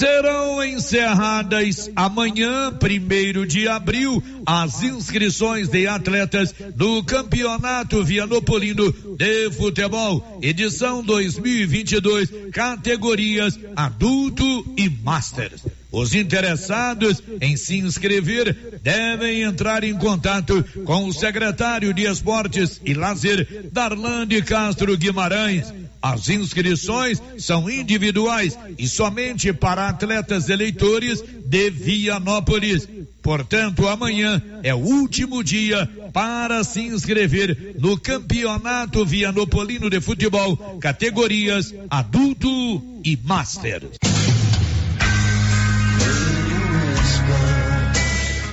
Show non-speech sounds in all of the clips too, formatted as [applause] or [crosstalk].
Serão encerradas amanhã, primeiro de abril, as inscrições de atletas do Campeonato Vianopolino de Futebol, edição 2022, categorias adulto e masters. Os interessados em se inscrever devem entrar em contato com o secretário de Esportes e Lazer, Darlande Castro Guimarães. As inscrições são individuais e somente para atletas eleitores de Vianópolis. Portanto, amanhã é o último dia para se inscrever no Campeonato Vianopolino de Futebol, categorias adulto e master.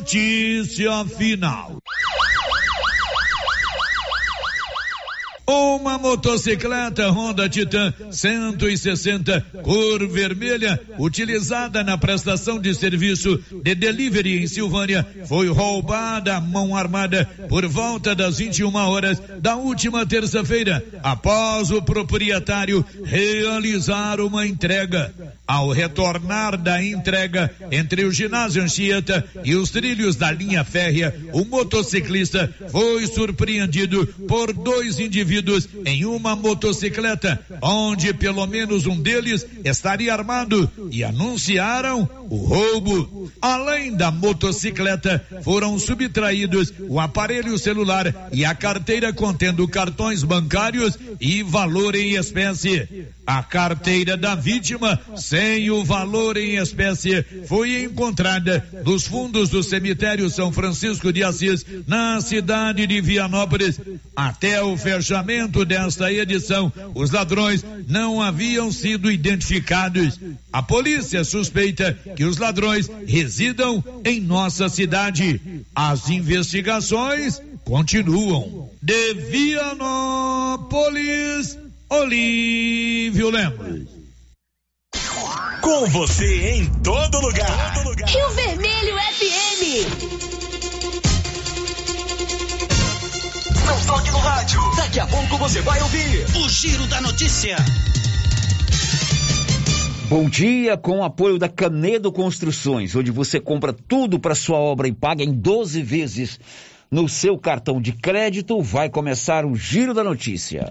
Notícia final. Uma motocicleta Honda Titan 160 cor vermelha, utilizada na prestação de serviço de delivery em Silvânia, foi roubada à mão armada por volta das 21 horas da última terça-feira, após o proprietário realizar uma entrega. Ao retornar da entrega entre o ginásio Anchieta e os trilhos da linha férrea, o motociclista foi surpreendido por dois indivíduos em uma motocicleta, onde pelo menos um deles estaria armado e anunciaram o roubo. Além da motocicleta, foram subtraídos o aparelho celular e a carteira contendo cartões bancários e valor em espécie. A carteira da vítima, sem o valor em espécie, foi encontrada nos fundos do cemitério São Francisco de Assis, na cidade de Vianópolis. Até o fechamento desta edição, os ladrões não haviam sido identificados. A polícia suspeita que os ladrões residam em nossa cidade. As investigações continuam. De Vianópolis. Olívio Lemos. Com você em todo lugar. todo lugar. Rio Vermelho FM. Não toque no rádio. Daqui a pouco você vai ouvir o Giro da Notícia. Bom dia, com o apoio da Canedo Construções, onde você compra tudo para sua obra e paga em 12 vezes no seu cartão de crédito, vai começar o Giro da Notícia.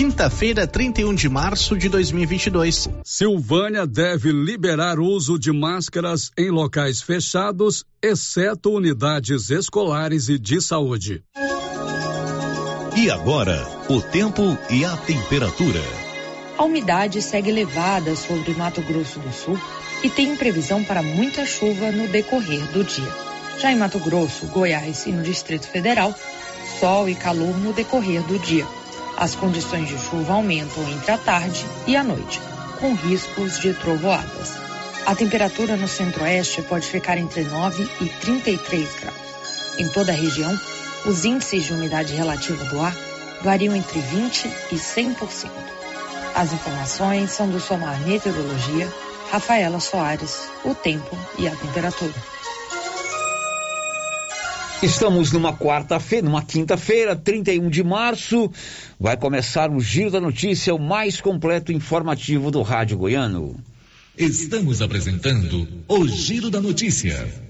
Quinta-feira, 31 de março de 2022. Silvânia deve liberar uso de máscaras em locais fechados, exceto unidades escolares e de saúde. E agora, o tempo e a temperatura. A umidade segue elevada sobre Mato Grosso do Sul e tem previsão para muita chuva no decorrer do dia. Já em Mato Grosso, Goiás e no Distrito Federal, sol e calor no decorrer do dia. As condições de chuva aumentam entre a tarde e a noite, com riscos de trovoadas. A temperatura no centro-oeste pode ficar entre 9 e 33 graus. Em toda a região, os índices de umidade relativa do ar variam entre 20 e 100%. As informações são do Somar Meteorologia, Rafaela Soares, o tempo e a temperatura. Estamos numa quarta-feira, numa quinta-feira, 31 de março. Vai começar o Giro da Notícia, o mais completo informativo do Rádio Goiano. Estamos apresentando o Giro da Notícia.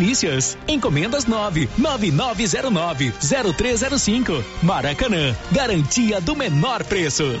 delícias. Encomendas 9 9909 0305. Maracanã, garantia do menor preço.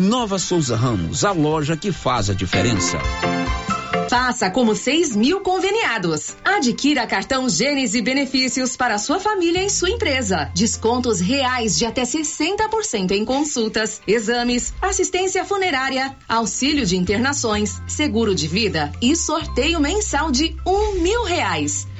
Nova Souza Ramos, a loja que faz a diferença. Faça como 6 mil conveniados. Adquira cartão Gênese Benefícios para sua família e sua empresa. Descontos reais de até 60% em consultas, exames, assistência funerária, auxílio de internações, seguro de vida e sorteio mensal de um mil reais.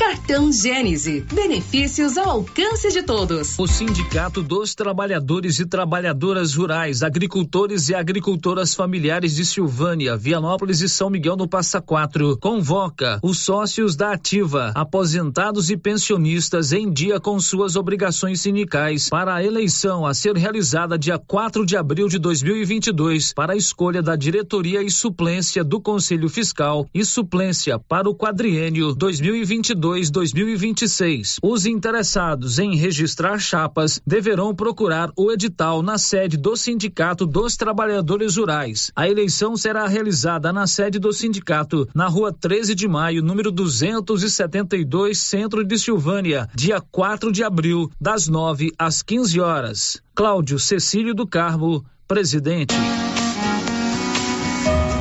Cartão Gênese. Benefícios ao alcance de todos. O Sindicato dos Trabalhadores e Trabalhadoras Rurais, Agricultores e Agricultoras Familiares de Silvânia, Vianópolis e São Miguel no Passa Quatro convoca os sócios da Ativa, aposentados e pensionistas em dia com suas obrigações sindicais para a eleição a ser realizada dia 4 de abril de 2022 para a escolha da diretoria e suplência do Conselho Fiscal e suplência para o quadriênio 2022 2026. Os interessados em registrar chapas deverão procurar o edital na sede do Sindicato dos Trabalhadores Rurais. A eleição será realizada na sede do sindicato, na rua 13 de maio, número 272, centro de Silvânia, dia 4 de abril, das 9 às 15 horas. Cláudio Cecílio do Carmo, presidente.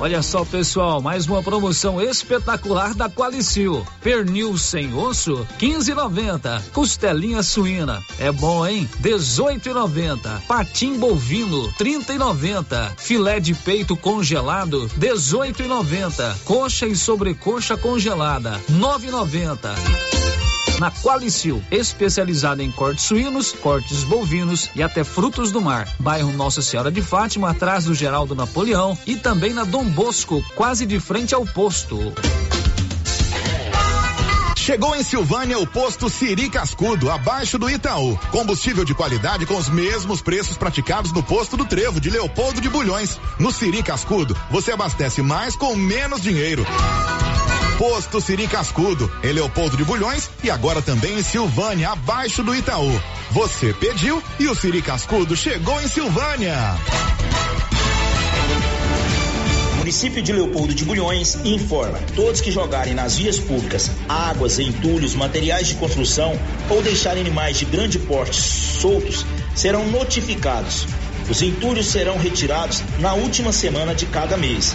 Olha só, pessoal, mais uma promoção espetacular da Qualicil. Pernil sem osso, 15,90. Costelinha suína, é bom, hein? 18,90. Patim bovino, 30,90. Filé de peito congelado, 18,90. Coxa e sobrecoxa congelada, 9,90 na Qualicil, especializada em cortes suínos, cortes bovinos e até frutos do mar. Bairro Nossa Senhora de Fátima, atrás do Geraldo Napoleão e também na Dom Bosco, quase de frente ao posto. Chegou em Silvânia o posto Siri Cascudo, abaixo do Itaú. Combustível de qualidade com os mesmos preços praticados no posto do Trevo de Leopoldo de Bulhões. No Siri Cascudo, você abastece mais com menos dinheiro. Posto Siri Cascudo, em Leopoldo de Bulhões e agora também em Silvânia, abaixo do Itaú. Você pediu e o Siri Cascudo chegou em Silvânia. município de Leopoldo de Bulhões informa: todos que jogarem nas vias públicas águas, entulhos, materiais de construção ou deixarem animais de grande porte soltos serão notificados. Os entulhos serão retirados na última semana de cada mês.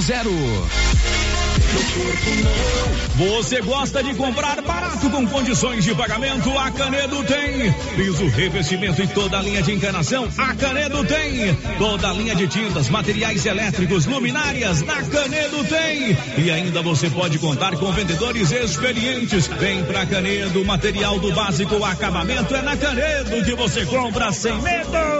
zero. Você gosta de comprar barato com condições de pagamento? A Canedo tem. Piso, revestimento e toda a linha de encanação? A Canedo tem. Toda a linha de tintas, materiais elétricos, luminárias? Na Canedo tem. E ainda você pode contar com vendedores experientes. Vem pra Canedo, material do básico, acabamento é na Canedo que você compra sem medo.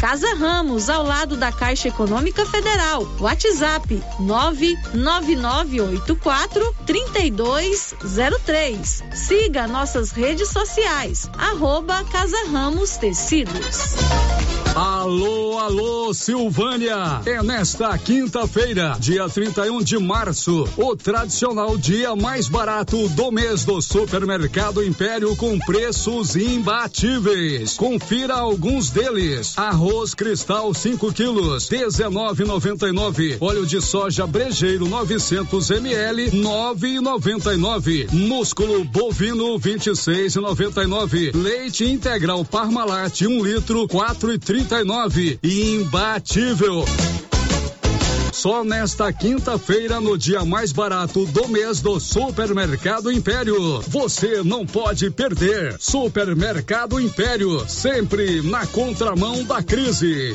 Casa Ramos, ao lado da Caixa Econômica Federal. WhatsApp 99984 3203. Siga nossas redes sociais. Arroba Casa Ramos Tecidos. Alô, alô, Silvânia! É nesta quinta-feira, dia 31 de março, o tradicional dia mais barato do mês do Supermercado Império com preços imbatíveis. Confira alguns deles. Arroz cristal 5 quilos, 19,99. Óleo de soja brejeiro 900 ml, 9,99. Músculo bovino 26,99. Leite integral Parmalat 1 um litro, 4,30 39 imbatível. Só nesta quinta-feira, no dia mais barato do mês do Supermercado Império. Você não pode perder. Supermercado Império, sempre na contramão da crise.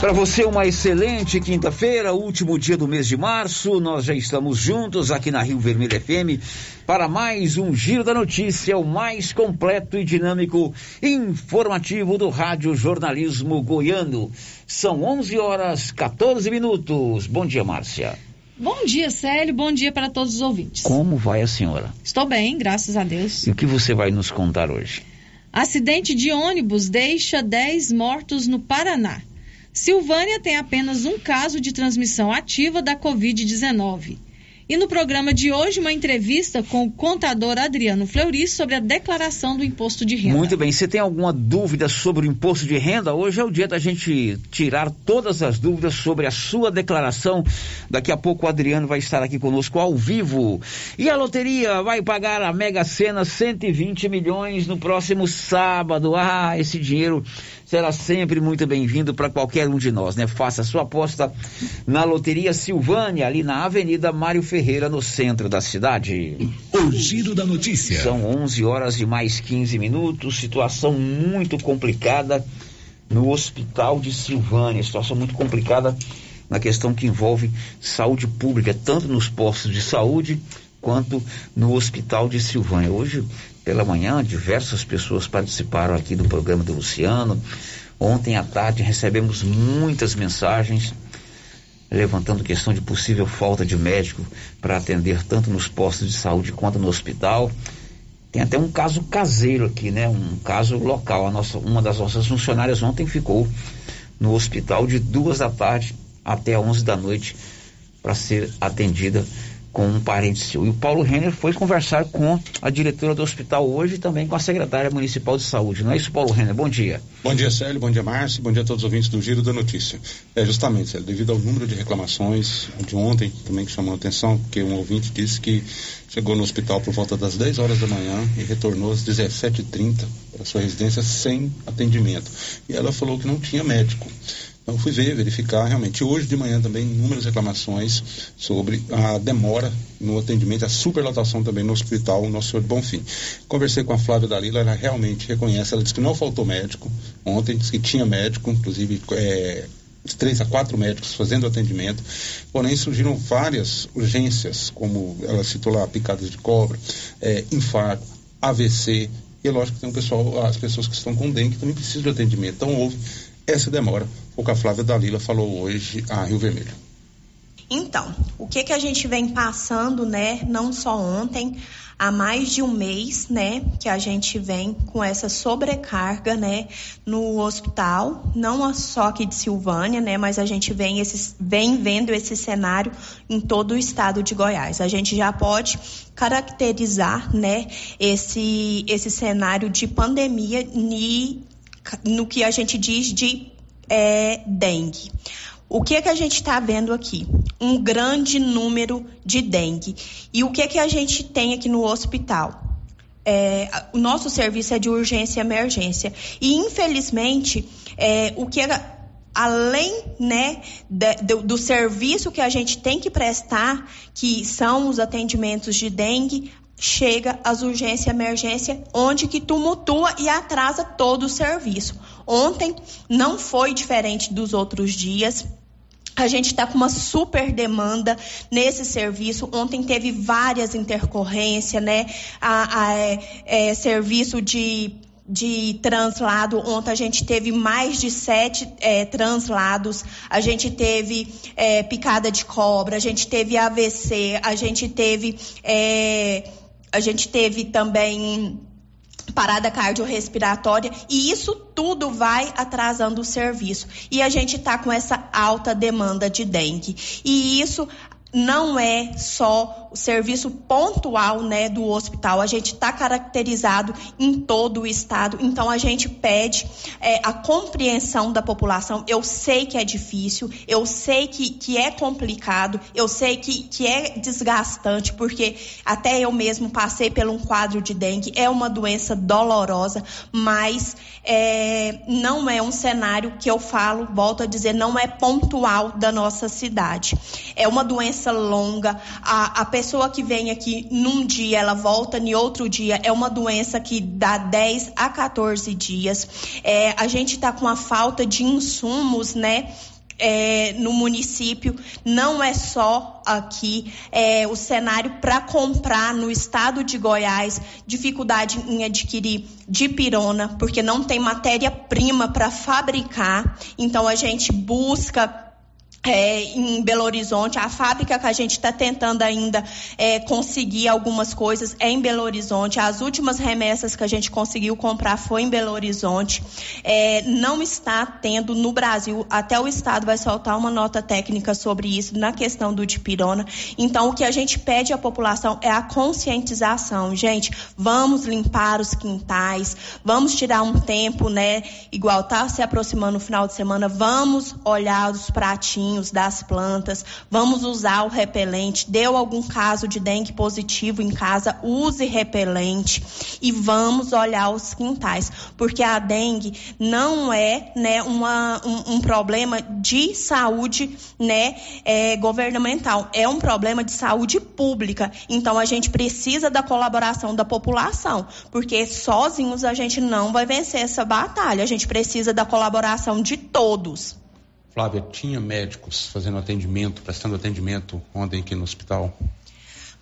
Para você, uma excelente quinta-feira, último dia do mês de março. Nós já estamos juntos aqui na Rio Vermelho FM para mais um Giro da Notícia, o mais completo e dinâmico informativo do Rádio Jornalismo Goiano. São 11 horas 14 minutos. Bom dia, Márcia. Bom dia, Célio. Bom dia para todos os ouvintes. Como vai a senhora? Estou bem, graças a Deus. E o que você vai nos contar hoje? Acidente de ônibus deixa 10 mortos no Paraná. Silvânia tem apenas um caso de transmissão ativa da Covid-19. E no programa de hoje, uma entrevista com o contador Adriano Fleury sobre a declaração do imposto de renda. Muito bem. Se tem alguma dúvida sobre o imposto de renda, hoje é o dia da gente tirar todas as dúvidas sobre a sua declaração. Daqui a pouco o Adriano vai estar aqui conosco ao vivo. E a loteria vai pagar a Mega Sena 120 milhões no próximo sábado. Ah, esse dinheiro será sempre muito bem-vindo para qualquer um de nós, né? Faça sua aposta na Loteria Silvânia, ali na Avenida Mário Ferreira, no centro da cidade. O Giro da Notícia. São 11 horas e mais 15 minutos, situação muito complicada no Hospital de Silvânia, situação muito complicada na questão que envolve saúde pública, tanto nos postos de saúde quanto no Hospital de Silvânia. Hoje pela manhã, diversas pessoas participaram aqui do programa do Luciano. Ontem à tarde recebemos muitas mensagens levantando questão de possível falta de médico para atender tanto nos postos de saúde quanto no hospital. Tem até um caso caseiro aqui, né? Um caso local. A nossa, uma das nossas funcionárias ontem ficou no hospital de duas da tarde até onze da noite para ser atendida com um parente seu. E o Paulo Renner foi conversar com a diretora do hospital hoje e também com a secretária municipal de saúde. Não é isso, Paulo Renner? Bom dia. Bom dia, Célio. Bom dia, Márcio. Bom dia a todos os ouvintes do Giro da Notícia. É justamente, Célio, devido ao número de reclamações de ontem, também que chamou a atenção, porque um ouvinte disse que chegou no hospital por volta das 10 horas da manhã e retornou às 17h30 para sua residência sem atendimento. E ela falou que não tinha médico. Então fui ver, verificar realmente. Hoje de manhã também inúmeras reclamações sobre a demora no atendimento, a superlotação também no hospital Nosso Senhor de Bonfim. Conversei com a Flávia Dalila, ela realmente reconhece, ela disse que não faltou médico. Ontem disse que tinha médico, inclusive é, três a quatro médicos fazendo atendimento, porém surgiram várias urgências, como ela citou lá, picadas de cobra, é, infarto, AVC, e lógico que tem um pessoal, as pessoas que estão com dengue também precisam de atendimento. Então houve essa demora. O que a Flávia Dalila falou hoje a Rio Vermelho. Então, o que que a gente vem passando, né, não só ontem, há mais de um mês, né, que a gente vem com essa sobrecarga, né, no hospital, não só aqui de Silvânia, né, mas a gente vem, esse, vem vendo esse cenário em todo o estado de Goiás. A gente já pode caracterizar, né, esse, esse cenário de pandemia ni, no que a gente diz de é, dengue. O que é que a gente está vendo aqui? Um grande número de dengue. E o que é que a gente tem aqui no hospital? É, o nosso serviço é de urgência e emergência. E, infelizmente, é, o que é, além né, do, do, serviço que a gente tem que prestar, que são os atendimentos de dengue, chega às urgências e emergência, onde que tumultua e atrasa todo o serviço. Ontem não foi diferente dos outros dias. A gente está com uma super demanda nesse serviço. Ontem teve várias intercorrências, né? A, a é, é, serviço de de translado. Ontem a gente teve mais de sete é, translados, a gente teve é, picada de cobra, a gente teve AVC, a gente teve é, a gente teve também parada cardiorrespiratória e isso tudo vai atrasando o serviço. E a gente está com essa alta demanda de dengue. E isso não é só o serviço pontual né, do hospital, a gente está caracterizado em todo o estado, então a gente pede é, a compreensão da população. Eu sei que é difícil, eu sei que, que é complicado, eu sei que, que é desgastante, porque até eu mesmo passei por um quadro de dengue, é uma doença dolorosa, mas é, não é um cenário que eu falo, volto a dizer, não é pontual da nossa cidade. É uma doença longa. A, a pessoa que vem aqui num dia, ela volta em outro dia. É uma doença que dá 10 a 14 dias. É, a gente está com a falta de insumos, né? é, no município, não é só aqui, é, o cenário para comprar no estado de Goiás, dificuldade em adquirir dipirona, porque não tem matéria-prima para fabricar, então a gente busca é, em Belo Horizonte. A fábrica que a gente está tentando ainda é, conseguir algumas coisas é em Belo Horizonte. As últimas remessas que a gente conseguiu comprar foi em Belo Horizonte. É, não está tendo no Brasil, até o Estado vai soltar uma nota técnica sobre isso na questão do dipirona. Então, o que a gente pede à população é a conscientização. Gente, vamos limpar os quintais, vamos tirar um tempo, né? Igual tá se aproximando o final de semana, vamos olhar os pratinhos das plantas, vamos usar o repelente. Deu algum caso de dengue positivo em casa, use repelente e vamos olhar os quintais, porque a dengue não é né, uma, um, um problema de saúde né, é, governamental, é um problema de saúde pública. Então a gente precisa da colaboração da população, porque sozinhos a gente não vai vencer essa batalha. A gente precisa da colaboração de todos. Flávia, tinha médicos fazendo atendimento, prestando atendimento ontem aqui no hospital?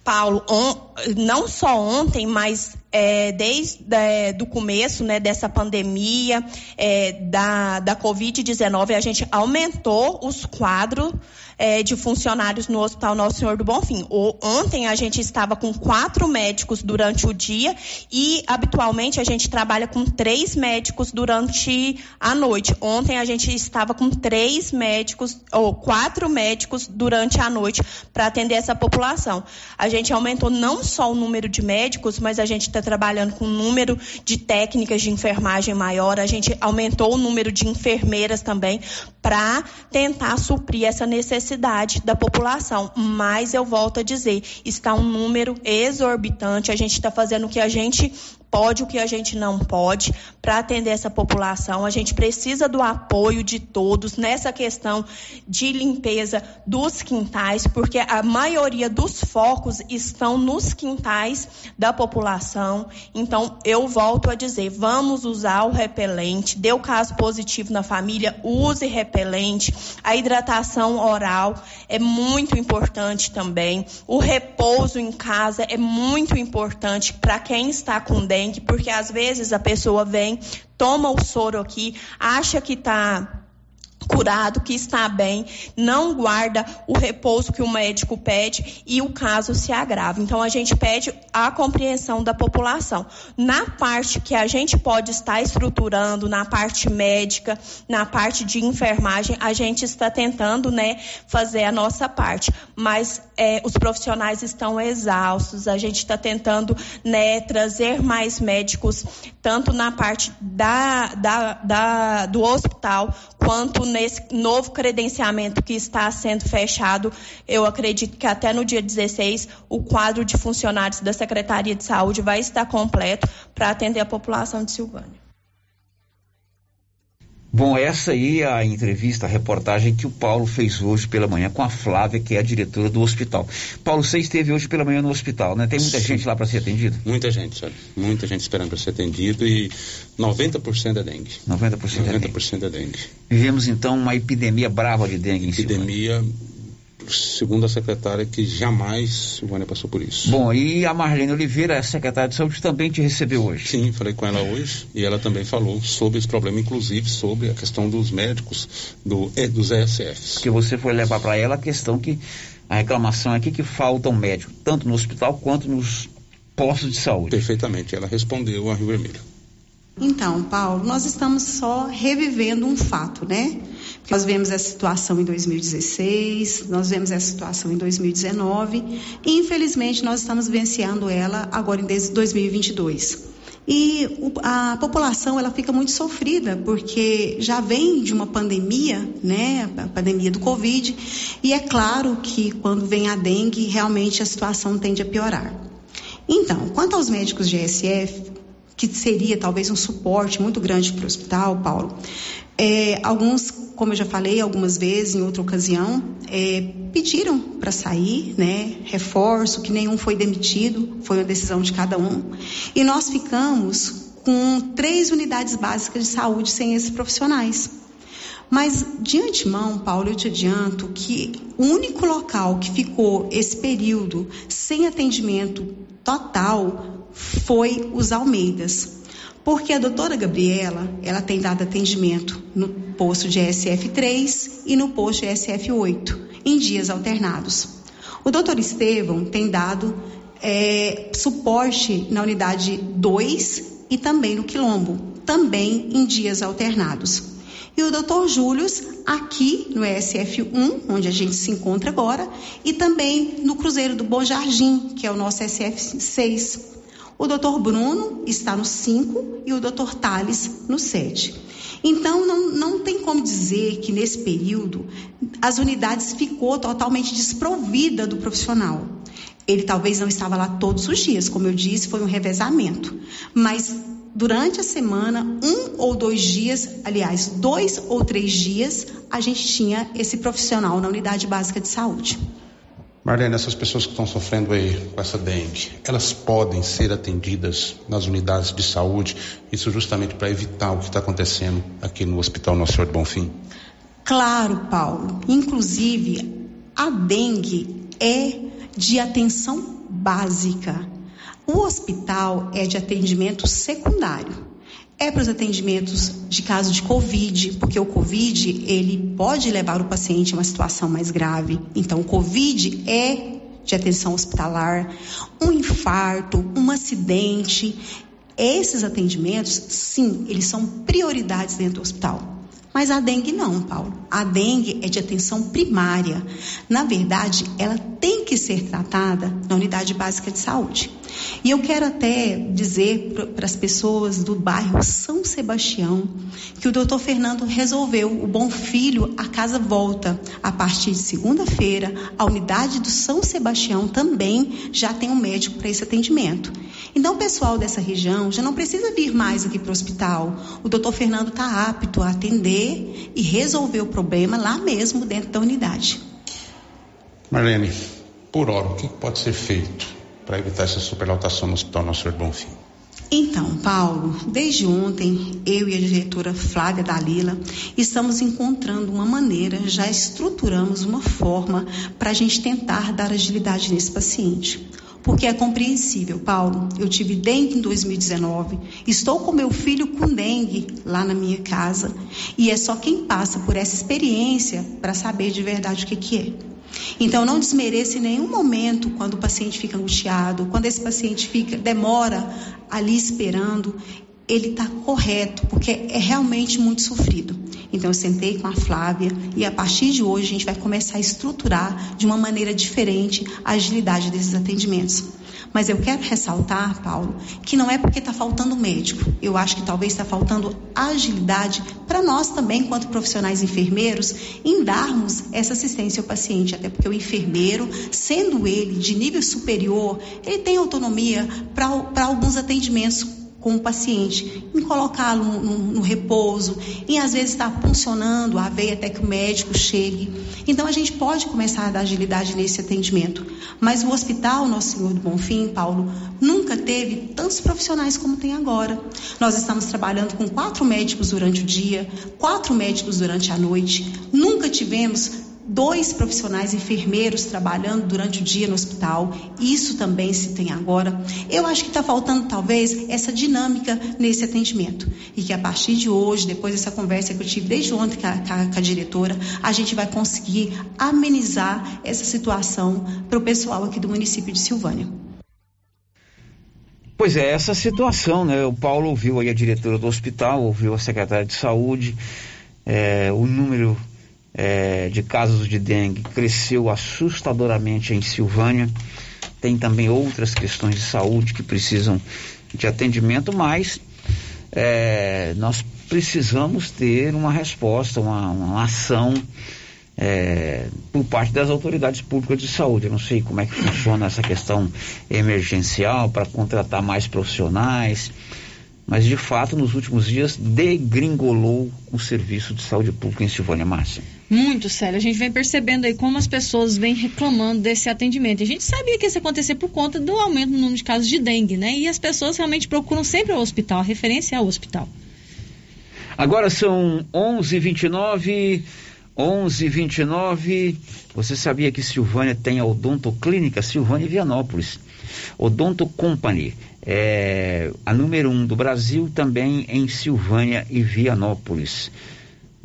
Paulo, on, não só ontem, mas é, desde é, do começo né, dessa pandemia é, da, da Covid-19, a gente aumentou os quadros é, de funcionários no Hospital Nosso Senhor do Bonfim. O, ontem a gente estava com quatro médicos durante o dia e habitualmente a gente trabalha com três médicos durante a noite. Ontem a gente estava com três médicos ou quatro médicos durante a noite para atender essa população. A gente aumentou não só o número de médicos, mas a gente está trabalhando com o número de técnicas de enfermagem maior. A gente aumentou o número de enfermeiras também para tentar suprir essa necessidade necessidade da população. Mas eu volto a dizer, está um número exorbitante. A gente está fazendo o que a gente pode, o que a gente não pode para atender essa população. A gente precisa do apoio de todos nessa questão de limpeza dos quintais, porque a maioria dos focos estão nos quintais da população. Então, eu volto a dizer, vamos usar o repelente. Deu caso positivo na família, use repelente. A hidratação oral é muito importante também. O repouso em casa é muito importante para quem está com dengue porque às vezes a pessoa vem, toma o soro aqui, acha que está curado, que está bem, não guarda o repouso que o médico pede e o caso se agrava. Então a gente pede a compreensão da população. Na parte que a gente pode estar estruturando, na parte médica, na parte de enfermagem, a gente está tentando, né, fazer a nossa parte. Mas é, os profissionais estão exaustos. A gente está tentando, né, trazer mais médicos, tanto na parte da, da, da do hospital quanto nesse novo credenciamento que está sendo fechado, eu acredito que até no dia 16 o quadro de funcionários da Secretaria de Saúde vai estar completo para atender a população de Silvânia. Bom, essa aí é a entrevista, a reportagem que o Paulo fez hoje pela manhã com a Flávia, que é a diretora do hospital. Paulo, você esteve hoje pela manhã no hospital, né? Tem muita Sim. gente lá para ser atendido? Muita gente, sabe? Muita gente esperando para ser atendido e 90% é dengue. 90%, 90 é dengue. 90% é dengue. Vivemos então uma epidemia brava de dengue em Epidemia segundo a secretária, que jamais Silvânia passou por isso. Bom, e a Marlene Oliveira, a secretária de saúde, também te recebeu hoje? Sim, falei com ela hoje e ela também falou sobre esse problema, inclusive sobre a questão dos médicos, do, dos ESFs. Que você foi levar para ela a questão que a reclamação aqui que faltam médicos, tanto no hospital quanto nos postos de saúde. Perfeitamente, ela respondeu a Rio Vermelho. Então, Paulo, nós estamos só revivendo um fato, né? Nós vemos essa situação em 2016, nós vemos essa situação em 2019 e, infelizmente, nós estamos vivenciando ela agora em 2022. E a população ela fica muito sofrida porque já vem de uma pandemia, né, a pandemia do Covid, e é claro que quando vem a dengue, realmente a situação tende a piorar. Então, quanto aos médicos de SF, que seria talvez um suporte muito grande para o hospital, Paulo. É, alguns, como eu já falei algumas vezes em outra ocasião, é, pediram para sair, né? Reforço, que nenhum foi demitido, foi uma decisão de cada um. E nós ficamos com três unidades básicas de saúde sem esses profissionais. Mas, de antemão, Paulo, eu te adianto que o único local que ficou esse período sem atendimento total foi os Almeidas. Porque a doutora Gabriela, ela tem dado atendimento no posto de SF3 e no posto de SF8, em dias alternados. O doutor Estevão tem dado é, suporte na unidade 2 e também no Quilombo, também em dias alternados. E o Dr. Július aqui no SF1, onde a gente se encontra agora, e também no Cruzeiro do Bom Jardim, que é o nosso SF6. O Dr. Bruno está no 5 e o Dr. Tales no 7. Então, não, não tem como dizer que nesse período as unidades ficou totalmente desprovida do profissional. Ele talvez não estava lá todos os dias, como eu disse, foi um revezamento. Mas durante a semana, um ou dois dias, aliás, dois ou três dias, a gente tinha esse profissional na unidade básica de saúde. Marlene, essas pessoas que estão sofrendo aí com essa dengue, elas podem ser atendidas nas unidades de saúde, isso justamente para evitar o que está acontecendo aqui no Hospital Nosso Senhor de Bonfim? Claro, Paulo. Inclusive, a dengue é de atenção básica. O hospital é de atendimento secundário. É para os atendimentos de caso de Covid, porque o Covid ele pode levar o paciente a uma situação mais grave. Então, o Covid é de atenção hospitalar, um infarto, um acidente. Esses atendimentos, sim, eles são prioridades dentro do hospital. Mas a dengue não, Paulo. A dengue é de atenção primária. Na verdade, ela tem que ser tratada na unidade básica de saúde. E eu quero até dizer para as pessoas do bairro São Sebastião que o doutor Fernando resolveu, o Bom Filho, a casa volta. A partir de segunda-feira, a unidade do São Sebastião também já tem um médico para esse atendimento. Então, o pessoal dessa região já não precisa vir mais aqui para o hospital. O doutor Fernando está apto a atender e resolver o problema lá mesmo dentro da unidade. Marlene, por hora, o que pode ser feito para evitar essa superlotação no Hospital Nosso Senhor Bonfim? Então, Paulo, desde ontem, eu e a diretora Flávia Dalila estamos encontrando uma maneira, já estruturamos uma forma para a gente tentar dar agilidade nesse paciente. Porque é compreensível, Paulo. Eu tive dengue em 2019, estou com meu filho com dengue lá na minha casa, e é só quem passa por essa experiência para saber de verdade o que, que é. Então, não desmereça em nenhum momento quando o paciente fica angustiado, quando esse paciente fica demora ali esperando, ele está correto, porque é realmente muito sofrido. Então, eu sentei com a Flávia e a partir de hoje a gente vai começar a estruturar de uma maneira diferente a agilidade desses atendimentos. Mas eu quero ressaltar, Paulo, que não é porque está faltando médico. Eu acho que talvez está faltando agilidade para nós também, enquanto profissionais enfermeiros, em darmos essa assistência ao paciente. Até porque o enfermeiro, sendo ele de nível superior, ele tem autonomia para alguns atendimentos com o paciente, em colocá-lo no, no, repouso, em às vezes estar funcionando a veia até que o médico chegue. Então a gente pode começar a dar agilidade nesse atendimento. Mas o hospital Nosso Senhor do Bonfim, Paulo, nunca teve tantos profissionais como tem agora. Nós estamos trabalhando com quatro médicos durante o dia, quatro médicos durante a noite. Nunca tivemos dois profissionais enfermeiros trabalhando durante o dia no hospital. Isso também se tem agora. Eu acho que está faltando talvez essa dinâmica nesse atendimento e que a partir de hoje, depois dessa conversa que eu tive desde ontem com a, com a diretora, a gente vai conseguir amenizar essa situação para o pessoal aqui do município de Silvânia. Pois é, essa situação, né? O Paulo ouviu aí a diretora do hospital, ouviu a secretária de saúde, é, o número é, de casos de dengue cresceu assustadoramente em Silvânia. Tem também outras questões de saúde que precisam de atendimento, mas é, nós precisamos ter uma resposta, uma, uma ação é, por parte das autoridades públicas de saúde. Eu não sei como é que funciona essa questão emergencial para contratar mais profissionais. Mas de fato, nos últimos dias, degringolou o serviço de saúde pública em Silvânia Márcia. Muito sério. A gente vem percebendo aí como as pessoas vêm reclamando desse atendimento. A gente sabia que isso ia acontecer por conta do aumento no número de casos de dengue, né? E as pessoas realmente procuram sempre o hospital. A referência é o hospital. Agora são 11h29. 11:29. Você sabia que Silvânia tem a odontoclínica Silvânia Vianópolis? Odonto Company é a número um do Brasil, também em Silvânia e Vianópolis.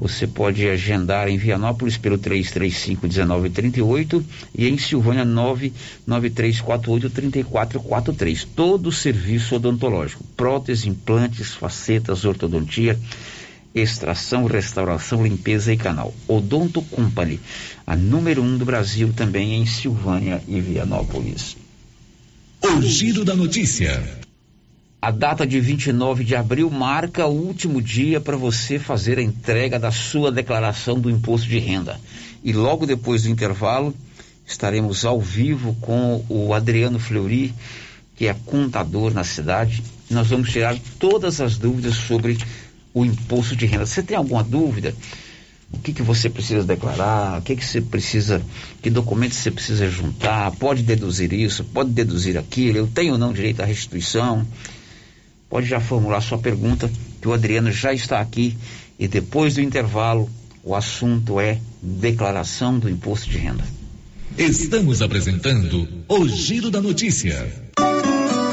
Você pode agendar em Vianópolis pelo 335-1938 e em Silvânia 99348-3443. Todo o serviço odontológico: prótese, implantes, facetas, ortodontia, extração, restauração, limpeza e canal. Odonto Company, a número um do Brasil, também em Silvânia e Vianópolis. O giro da notícia. A data de 29 de abril marca o último dia para você fazer a entrega da sua declaração do imposto de renda. E logo depois do intervalo, estaremos ao vivo com o Adriano Fleury, que é contador na cidade. Nós vamos tirar todas as dúvidas sobre o imposto de renda. Você tem alguma dúvida? O que, que você precisa declarar? O que, que você precisa, que documentos você precisa juntar? Pode deduzir isso, pode deduzir aquilo. Eu tenho ou não direito à restituição? Pode já formular sua pergunta, que o Adriano já está aqui. E depois do intervalo, o assunto é declaração do imposto de renda. Estamos apresentando o Giro da Notícia.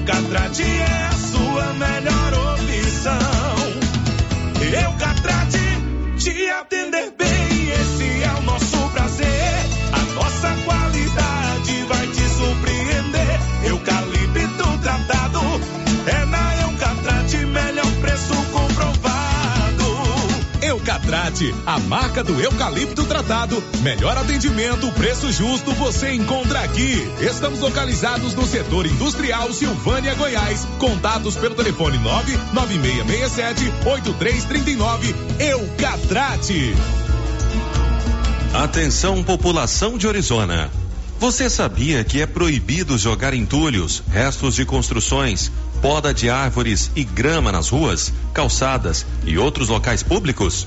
Eucatrate é a sua melhor opção. Eucatrate, te atender A marca do eucalipto tratado. Melhor atendimento, preço justo, você encontra aqui. Estamos localizados no setor industrial Silvânia, Goiás. Contatos pelo telefone 99667 8339. Eucatrate. Atenção, população de Orizona. Você sabia que é proibido jogar entulhos, restos de construções, poda de árvores e grama nas ruas, calçadas e outros locais públicos?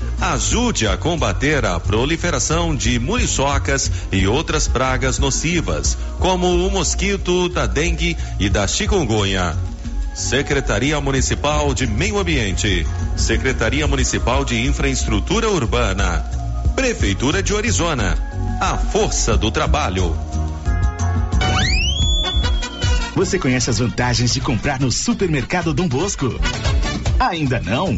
Ajude a combater a proliferação de muriçocas e outras pragas nocivas, como o mosquito da dengue e da chikungunya. Secretaria Municipal de Meio Ambiente, Secretaria Municipal de Infraestrutura Urbana, Prefeitura de Orizona. A força do trabalho. Você conhece as vantagens de comprar no Supermercado Dom Bosco? Ainda não?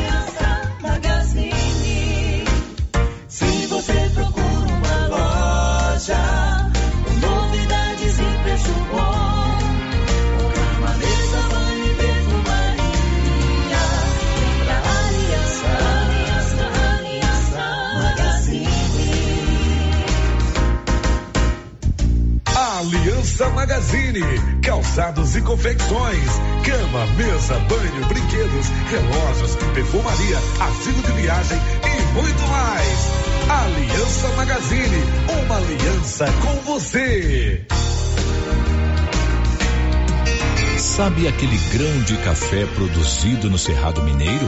Magazine. Calçados e confecções. Cama, mesa, banho, brinquedos, relógios, perfumaria, artigo de viagem e muito mais. Aliança Magazine. Uma aliança com você. Sabe aquele grão de café produzido no Cerrado Mineiro?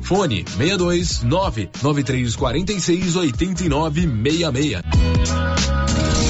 Fone 62 99346 8966.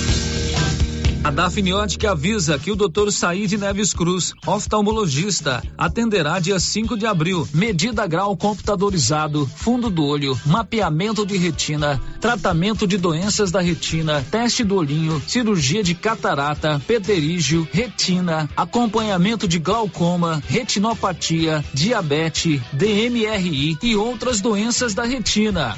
A Dafniótica avisa que o Dr. Said Neves Cruz, oftalmologista, atenderá dia 5 de abril. Medida grau computadorizado, fundo do olho, mapeamento de retina, tratamento de doenças da retina, teste do olhinho, cirurgia de catarata, pterígio, retina, acompanhamento de glaucoma, retinopatia, diabetes, DMRI e outras doenças da retina.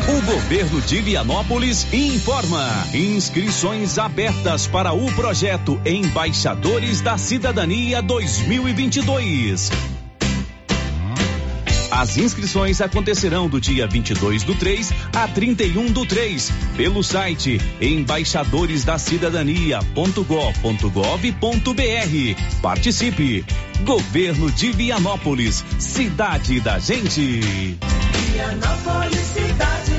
O governo de Vianópolis informa. Inscrições abertas para o projeto Embaixadores da Cidadania 2022. As inscrições acontecerão do dia 22 do 3 a 31 do 3 pelo site embaixadoresdacidadania.gov.br. Participe. Governo de Vianópolis, cidade da gente. Vianópolis, cidade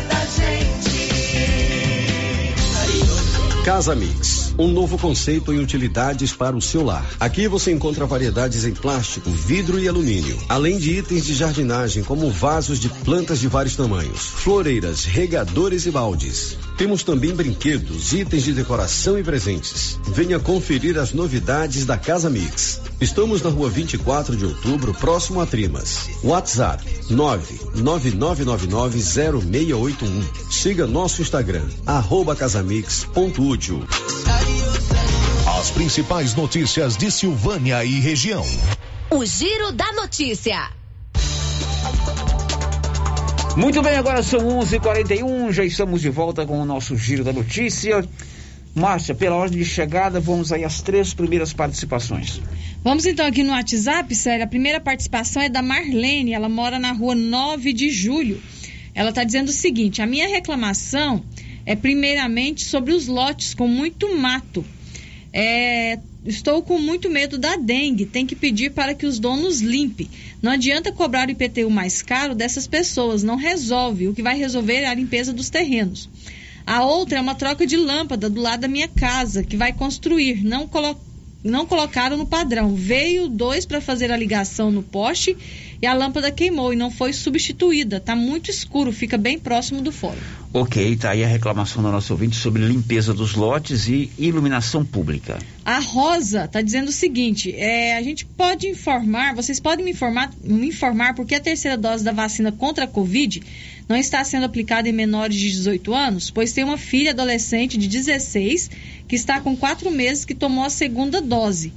Casa Mix, um novo conceito em utilidades para o seu lar. Aqui você encontra variedades em plástico, vidro e alumínio, além de itens de jardinagem como vasos de plantas de vários tamanhos, floreiras, regadores e baldes. Temos também brinquedos, itens de decoração e presentes. Venha conferir as novidades da Casa Mix. Estamos na rua 24 de outubro, próximo a Trimas. WhatsApp 999990681. Siga nosso Instagram, arroba casamix.útil. As principais notícias de Silvânia e região. O Giro da Notícia. Muito bem, agora são 11:41 h 41 já estamos de volta com o nosso Giro da Notícia. Márcia, pela ordem de chegada, vamos aí às três primeiras participações. Vamos então aqui no WhatsApp, sério. A primeira participação é da Marlene, ela mora na rua 9 de julho. Ela está dizendo o seguinte: a minha reclamação é primeiramente sobre os lotes com muito mato. É, estou com muito medo da dengue. Tem que pedir para que os donos limpem. Não adianta cobrar o IPTU mais caro dessas pessoas. Não resolve. O que vai resolver é a limpeza dos terrenos. A outra é uma troca de lâmpada do lado da minha casa, que vai construir. Não, colo não colocaram no padrão. Veio dois para fazer a ligação no poste e a lâmpada queimou e não foi substituída. Está muito escuro, fica bem próximo do fórum. Ok, tá aí a reclamação da nossa ouvinte sobre limpeza dos lotes e iluminação pública. A Rosa está dizendo o seguinte: é, a gente pode informar, vocês podem me informar, me informar porque a terceira dose da vacina contra a Covid não está sendo aplicada em menores de 18 anos, pois tem uma filha adolescente de 16 que está com quatro meses que tomou a segunda dose.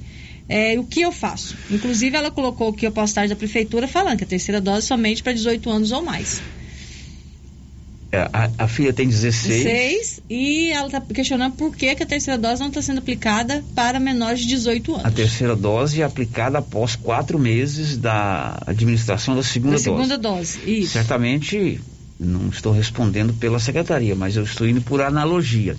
É, o que eu faço? Inclusive, ela colocou aqui a postagem da prefeitura falando que a terceira dose é somente para 18 anos ou mais. É, a, a, filha tem 16. 16 e ela está questionando por que, que a terceira dose não está sendo aplicada para menores de 18 anos. A terceira dose é aplicada após quatro meses da administração da segunda da dose. segunda dose, isso. Certamente, não estou respondendo pela secretaria, mas eu estou indo por analogia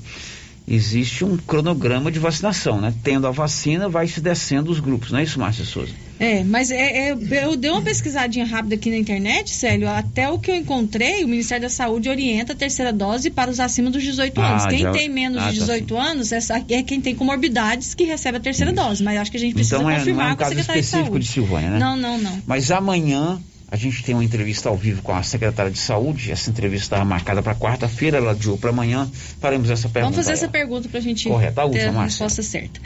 existe um cronograma de vacinação, né? Tendo a vacina, vai se descendo os grupos, não é isso, Márcia Souza? É, mas é, é, eu dei uma pesquisadinha rápida aqui na internet, Célio, até o que eu encontrei, o Ministério da Saúde orienta a terceira dose para os acima dos 18 Ah, anos. Quem já- tem menos ah, de tá 18 anos é, é quem tem comorbidades que recebe a terceira dose, mas acho que a gente precisa Então é, não confirmar é um com a Secretaria de Saúde. de Silvânia, né? Não, não, não. Mas amanhã a gente tem uma entrevista ao vivo com a secretária de saúde. Essa entrevista estava marcada para quarta-feira, ela adiou para amanhã. Faremos essa pergunta. Vamos fazer essa pergunta para a gente Correto, a ter a resposta certa.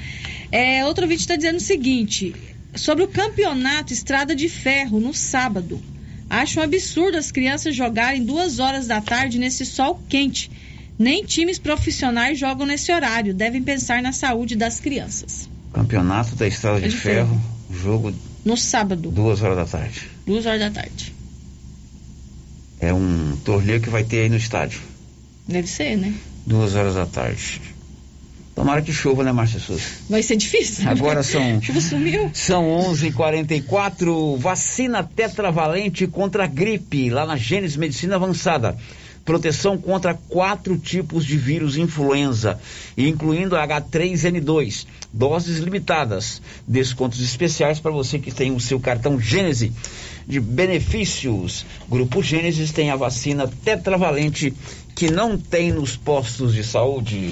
É, outro vídeo está dizendo o seguinte: sobre o campeonato Estrada de Ferro no sábado. Acho um absurdo as crianças jogarem duas horas da tarde nesse sol quente. Nem times profissionais jogam nesse horário. Devem pensar na saúde das crianças. Campeonato da Estrada de, de Ferro, jogo No sábado, duas horas da tarde. duas horas da tarde. É um torneio que vai ter aí no estádio. Deve ser, né? Duas horas da tarde. Tomara que chova, né, Márcia Souza? Vai ser difícil. Agora são. [laughs] Chuva sumiu. São 11h44. Vacina tetravalente contra a gripe, lá na Gênesis Medicina Avançada. Proteção contra quatro tipos de vírus influenza, incluindo H3N2, doses limitadas, descontos especiais para você que tem o seu cartão Gênese de benefícios. Grupo Gênesis tem a vacina tetravalente que não tem nos postos de saúde.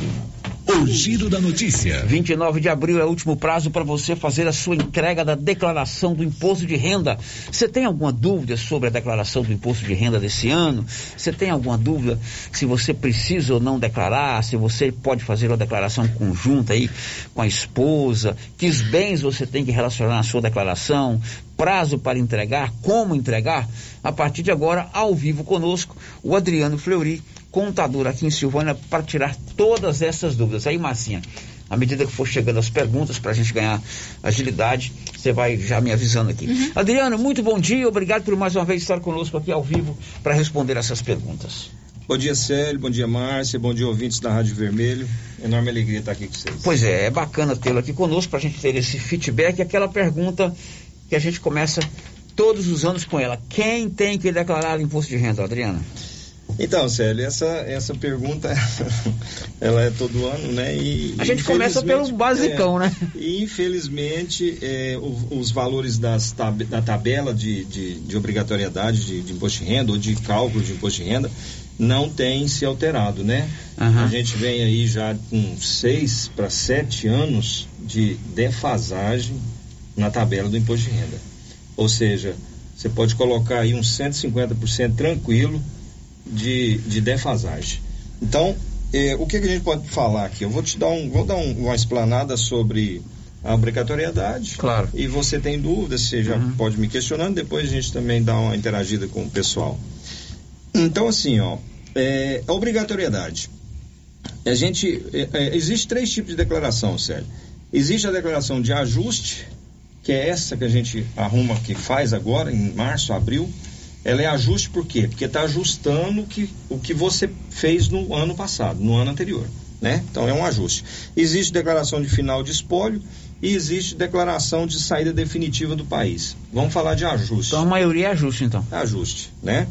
O giro da notícia. 29 de abril é o último prazo para você fazer a sua entrega da declaração do imposto de renda. Você tem alguma dúvida sobre a declaração do imposto de renda desse ano? Você tem alguma dúvida se você precisa ou não declarar? Se você pode fazer uma declaração conjunta aí com a esposa? Que bens você tem que relacionar na sua declaração? Prazo para entregar? Como entregar? A partir de agora, ao vivo conosco, o Adriano Fleury contador aqui em Silvânia para tirar todas essas dúvidas. Aí, Marcinha, à medida que for chegando as perguntas, para a gente ganhar agilidade, você vai já me avisando aqui. Uhum. Adriano, muito bom dia, obrigado por mais uma vez estar conosco aqui ao vivo para responder essas perguntas. Bom dia, Célio, bom dia, Márcia, bom dia, ouvintes da Rádio Vermelho. Enorme alegria estar aqui com vocês. Pois é, é bacana tê-lo aqui conosco para a gente ter esse feedback e aquela pergunta que a gente começa todos os anos com ela. Quem tem que declarar imposto de renda, Adriana? Então, Célio, essa, essa pergunta [laughs] ela é todo ano, né? E, a gente começa pelo basicão, é, né? E infelizmente é, o, os valores das tab da tabela de, de, de obrigatoriedade de, de, imposto de renda ou de cálculo de imposto de renda não tem se alterado, né? Uhum. A gente vem aí já com seis para sete anos de defasagem na tabela do imposto de renda. Ou seja, você pode colocar aí uns 150% tranquilo de, de defasagem. Então, eh, o que, que, a gente pode falar aqui? Eu vou te dar, um, vou dar um, uma explanada sobre a obrigatoriedade. Claro. E você tem dúvidas, você já uhum. pode me questionando, depois a gente também dá uma interagida com o pessoal. Então, assim, ó, é, a obrigatoriedade. A gente. É, é, existe três tipos de declaração, Sérgio. Existe a declaração de ajuste, que é essa que a gente arruma, que faz agora, em março, abril ela é ajuste por quê? Porque está ajustando o que, o que você fez no ano passado, no ano anterior. Né? Então é um ajuste. Existe declaração de final de espólio e existe declaração de saída definitiva do país. Vamos falar de ajuste. Então a maioria é ajuste, então. ajuste, né?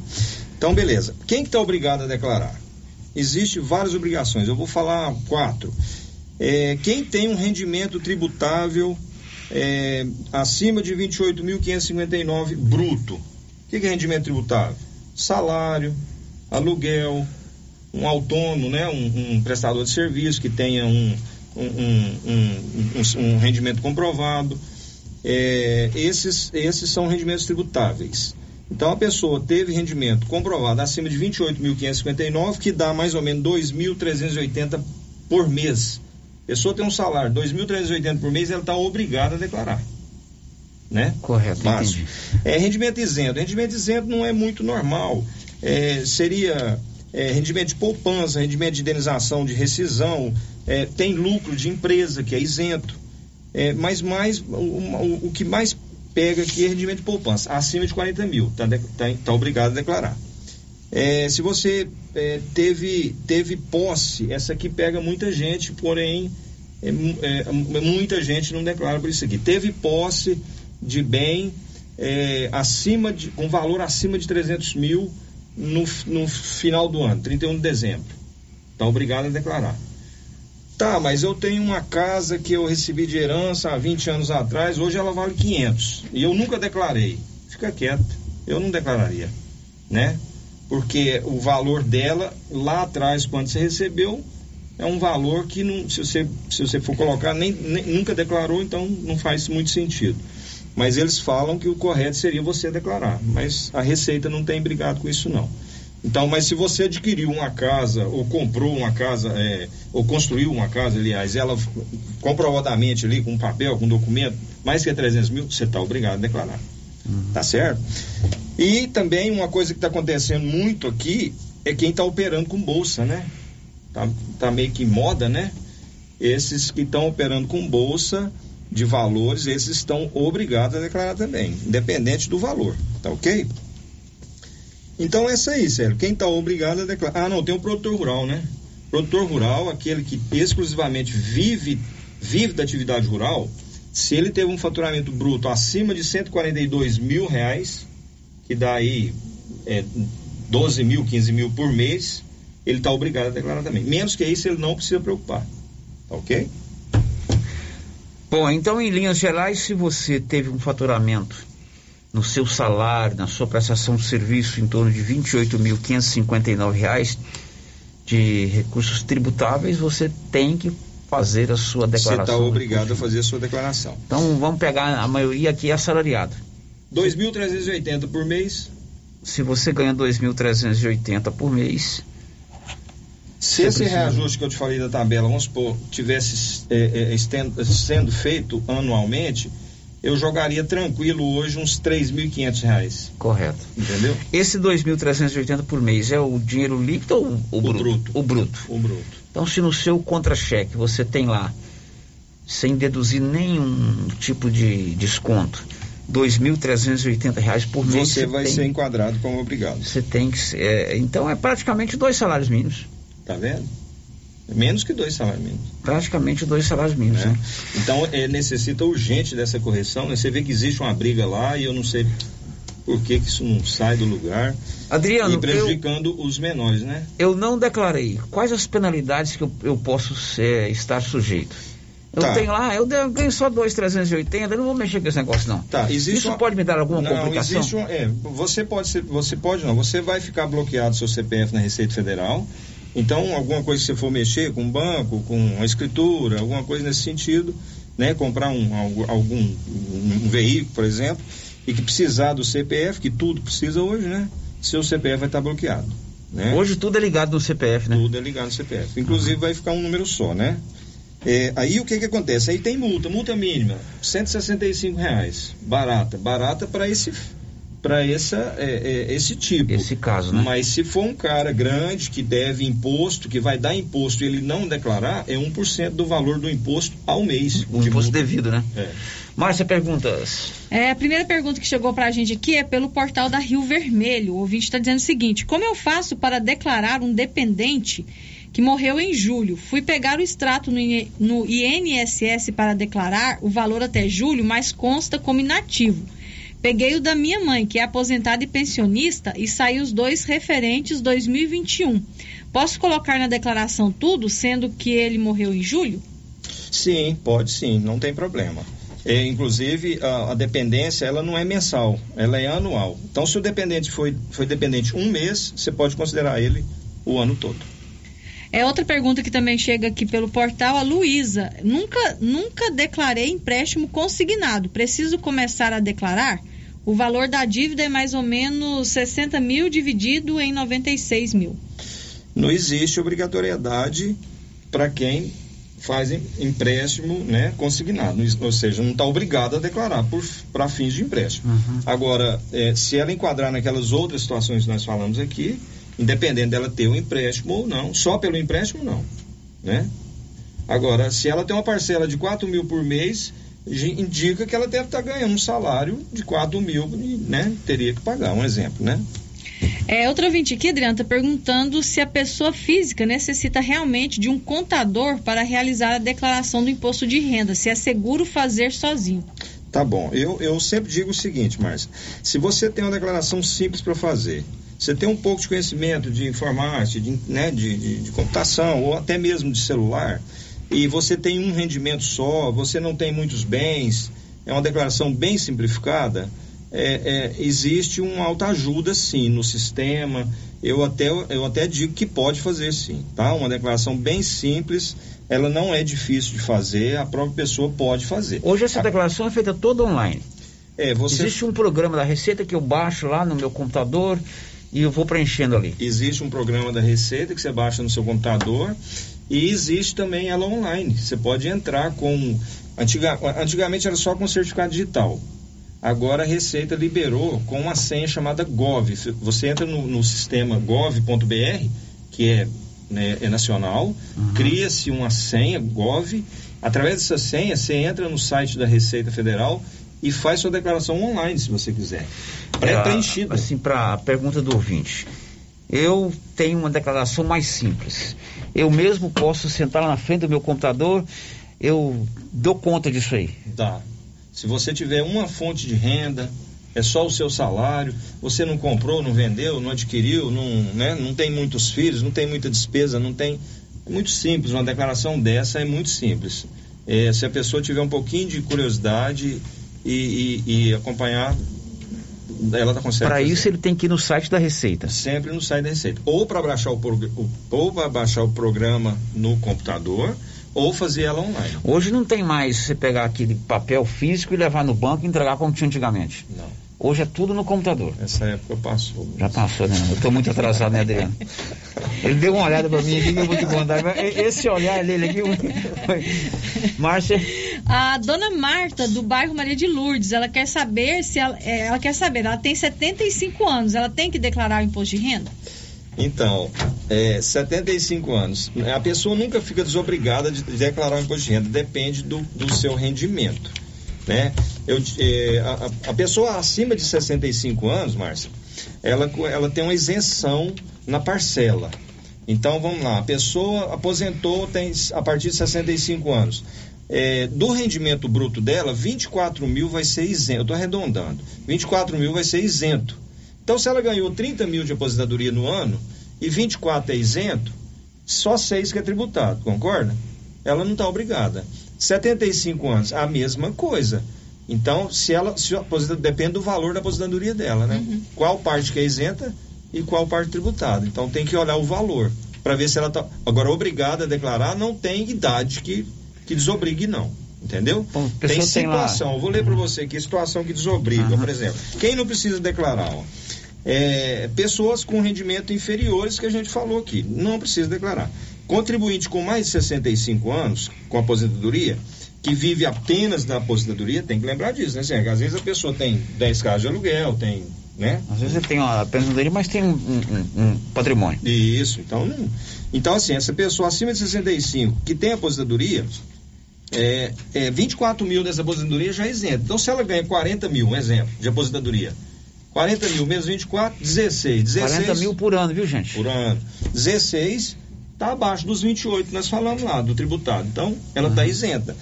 Então, beleza. Quem está que tá obrigado a declarar? Existem várias obrigações. Eu vou falar quatro. É, quem tem um rendimento tributável é, acima de 28.559 bruto, o que, que é rendimento tributável? Salário, aluguel, um autônomo, né? um, um prestador de serviço que tenha um, um, um rendimento comprovado. É, esses, esses são rendimentos tributáveis. Então a pessoa teve rendimento comprovado acima de 28.559, que dá mais ou menos 2.380 por mês. A pessoa tem um salário 2.380 por mês, ela está obrigada a declarar né? Correto, Fácil. É, rendimento isento. Rendimento isento não é muito normal. É, seria é, rendimento de poupança, rendimento de indenização de rescisão, é, tem lucro de empresa que é isento. É, mas mais, o, o, o, que mais pega aqui é rendimento de poupança, acima de 40 mil, está tá, tá obrigado a declarar. É, se você é, teve, teve posse, essa aqui pega muita gente, porém muita gente não declara por isso aqui. Teve posse, de bem é, acima de um valor acima de 300 mil no, no final do ano, 31 de dezembro. Está obrigado a declarar. Tá, mas eu tenho uma casa que eu recebi de herança há 20 anos atrás, hoje ela vale 500 e eu nunca declarei. Fica quieto, eu não declararia, né? Porque o valor dela lá atrás, quando você recebeu, é um valor que não, se você, se você for colocar, nem, nem nunca declarou, então não faz muito sentido. Mas eles falam que o correto seria você declarar. Mas a Receita não tem brigado com isso, não. Então, mas se você adquiriu uma casa, ou comprou uma casa, é, ou construiu uma casa, aliás, ela comprovadamente ali, com papel, com documento, mais que 300 mil, você está obrigado a declarar. Uhum. Tá certo? E também uma coisa que está acontecendo muito aqui é quem está operando com bolsa, né? Tá, tá meio que moda, né? Esses que estão operando com bolsa de valores, esses estão obrigados a declarar também, independente do valor, tá ok? Então, essa aí, sério. Quem está obrigado a declarar. Ah, não, tem o produtor rural, né? Produtor rural, aquele que exclusivamente vive, vive da atividade rural, se ele teve um faturamento bruto acima de 142 mil reais, que dá aí é, 12 mil, 15 mil por mês, ele está obrigado a declarar também. Menos que isso, ele não precisa preocupar. Tá ok? Bom, então em linhas gerais, se você teve um faturamento no seu salário, na sua prestação de serviço em torno de R$ 28.559 de recursos tributáveis, você tem que fazer a sua Você declaração. está obrigado a fazer a sua declaração. Então vamos pegar, a maioria aqui é assalariado. 2.380 por mês. Se você ganha 2.380 por mês, Se esse reajuste que eu te falei da tabela, vamos supor, tivesse é, é, sendo feito anualmente, eu jogaria tranquilo hoje uns 3.500 reais. correto. Entendeu? Esse 2.380 por mês é o dinheiro líquido ou o, bruto? O bruto. O bruto. Então, se no seu contra-cheque você tem lá, sem deduzir nenhum tipo de desconto, 2.380 reais por mês. Você vai tem, ser enquadrado como obrigado. Você tem que ser. é, então, é praticamente dois salários mínimos. Tá vendo? Menos que dois salários mínimos. Praticamente dois salários mínimos. né? Né? Então, é, necessita urgente dessa correção. Né? Você vê que existe uma briga lá e eu não sei por que, que isso não sai do lugar. Adriano, e prejudicando os menores, né? Eu não declarei. Quais as penalidades que eu, eu posso ser- estar sujeito? Eu Tá. tenho lá, eu ganho só 2,380, eu não vou mexer com esse negócio, não. Tá, existe Isso uma- pode me dar alguma não, complicação? Existe um, é, você pode ser, você pode não, você vai ficar bloqueado seu CPF na Receita Federal. Então, alguma coisa que você for mexer com um banco, com uma escritura, alguma coisa nesse sentido, né, comprar um algu- algum um, veículo, por exemplo, e que precisar do CPF, que tudo precisa hoje, né? Seu CPF vai estar bloqueado, né? Hoje tudo é ligado no CPF, né? Tudo é ligado no CPF. Inclusive vai ficar um número só, né? É, aí o que que acontece? Aí tem multa, multa mínima, 165 reais. Barata, barata para esse para essa é, é, esse tipo. Esse caso, né? Mas se for um cara grande que deve imposto, que vai dar imposto e ele não declarar, é 1% do valor do imposto ao mês. O imposto devido, né? É. Márcia, perguntas. É, a primeira pergunta que chegou pra gente aqui é pelo portal da Rio Vermelho. O ouvinte está dizendo o seguinte: Como eu faço para declarar um dependente que morreu em julho? Fui pegar o extrato no INSS para declarar o valor até julho, mas consta como inativo. Peguei o da minha mãe, que é aposentada e pensionista, e saiu os dois referentes 2021. Posso colocar na declaração tudo, sendo que ele morreu em julho? Sim, pode sim, não tem problema. É, inclusive, a, a dependência, ela não é mensal, ela é anual. Então, se o dependente foi, foi dependente um mês, você pode considerar ele o ano todo. É outra pergunta que também chega aqui pelo portal, a Luísa. Nunca, nunca declarei empréstimo consignado. Preciso começar a declarar? O valor da dívida é mais ou menos 60 mil dividido em 96 mil. Não existe obrigatoriedade para quem faz em- empréstimo né, consignado. Ou seja, não está obrigado a declarar para fins de empréstimo. Agora, eh, se ela enquadrar naquelas outras situações que nós falamos aqui, independente dela ter um empréstimo ou não, só pelo empréstimo não. Né? Agora, se ela tem uma parcela de 4 mil por mês, indica que ela deve estar ganhando um salário de 4 mil, né? Teria que pagar, um exemplo, né? É, outra ouvinte aqui, Adriana, está perguntando se a pessoa física necessita realmente de um contador para realizar a declaração do imposto de renda, se é seguro fazer sozinho. Tá bom. Eu, eu sempre digo o seguinte, Márcia. Se você tem uma declaração simples para fazer, você tem um pouco de conhecimento de informática, de, né, de, de, de computação ou até mesmo de celular, e você tem um rendimento só, você não tem muitos bens, é uma declaração bem simplificada, é, é, existe uma autoajuda sim no sistema. Eu até, eu até digo que pode fazer sim, tá? Uma declaração bem simples, ela não é difícil de fazer, a própria pessoa pode fazer. Hoje essa A- declaração é feita toda online. É, você Existe um programa da Receita que eu baixo lá no meu computador e eu vou preenchendo ali. Existe um programa da Receita que você baixa no seu computador e existe também ela online. Você pode entrar com. Antiga, antigamente era só com certificado digital. Agora a Receita liberou com uma senha chamada GOV. Você entra no, no sistema gov.br, que é, né, é nacional, cria-se uma senha GOV. Através dessa senha, você entra no site da Receita Federal e faz sua declaração online, se você quiser. Pré-preenchida. Assim, para a pergunta do ouvinte. Eu tenho uma declaração mais simples. Eu mesmo posso sentar lá na frente do meu computador, eu dou conta disso aí. Dá. Se você tiver uma fonte de renda, é só o seu salário, você não comprou, não vendeu, não adquiriu, não, né, não tem muitos filhos, não tem muita despesa, não tem. É muito simples, uma declaração dessa é muito simples. É, se a pessoa tiver um pouquinho de curiosidade e, e, e acompanhar, ela está conseguindo. Para isso ele tem que ir no site da Receita. Sempre no site da Receita. Ou para baixar o- ou para baixar o programa no computador, ou fazer ela online. Hoje não tem mais você pegar aquele papel físico e levar no banco e entregar como tinha antigamente. Não. Hoje é tudo no computador. Essa época passou. Já passou, né? Eu tô muito atrasado, né, Adriano? Ele deu uma olhada pra mim aqui que eu vou te contar. Mas Esse olhar dele aqui. Márcia. A dona Marta, do bairro Maria de Lourdes, ela quer saber se ela, é, ela quer saber, ela tem 75 anos, ela tem que declarar o imposto de renda? Então, é, 75 anos. A pessoa nunca fica desobrigada de declarar o imposto de renda, depende do, do seu rendimento. Né? Eu, é, a, a- pessoa acima de 65 anos, Márcia, ela, ela tem uma isenção na parcela. Então vamos lá, a pessoa aposentou tem a partir de 65 anos. É, do rendimento bruto dela, 24 mil vai ser isento. Eu estou arredondando. 24 mil vai ser isento. Então, se ela ganhou 30 mil de aposentadoria no ano e 24 é isento, só 6 que é tributado, concorda? Ela não está obrigada. 75 anos, a mesma coisa. Então, se ela se depende do valor da aposentadoria dela, né? Qual parte que é isenta e qual parte tributada. Então, tem que olhar o valor para ver se ela está. Agora, obrigada a declarar, não tem idade que, que desobrigue, não. Entendeu? tem pessoa tem situação. Eu vou ler para você aqui situação que desobriga, por exemplo. Quem não precisa declarar? Ó, é, pessoas com rendimento inferiores que a gente falou aqui, não precisa declarar. Contribuinte com mais de 65 anos, com aposentadoria, que vive apenas da aposentadoria, tem que lembrar disso, né, Sérgio? Às vezes a pessoa tem 10 casas de aluguel, tem, né? Às vezes ele tem uma aposentadoria, mas tem um, um- um patrimônio. Isso, então não. Então, assim, essa pessoa acima de 65 que tem aposentadoria, é, é 24 mil dessa aposentadoria já é isento. Então, se ela ganha 40 mil, um exemplo, de aposentadoria, 40 mil menos 24, 16. 16 40 mil por ano, viu, gente? por ano. 16 está abaixo dos 28 que nós falamos lá, do tributado. Então, ela está isenta.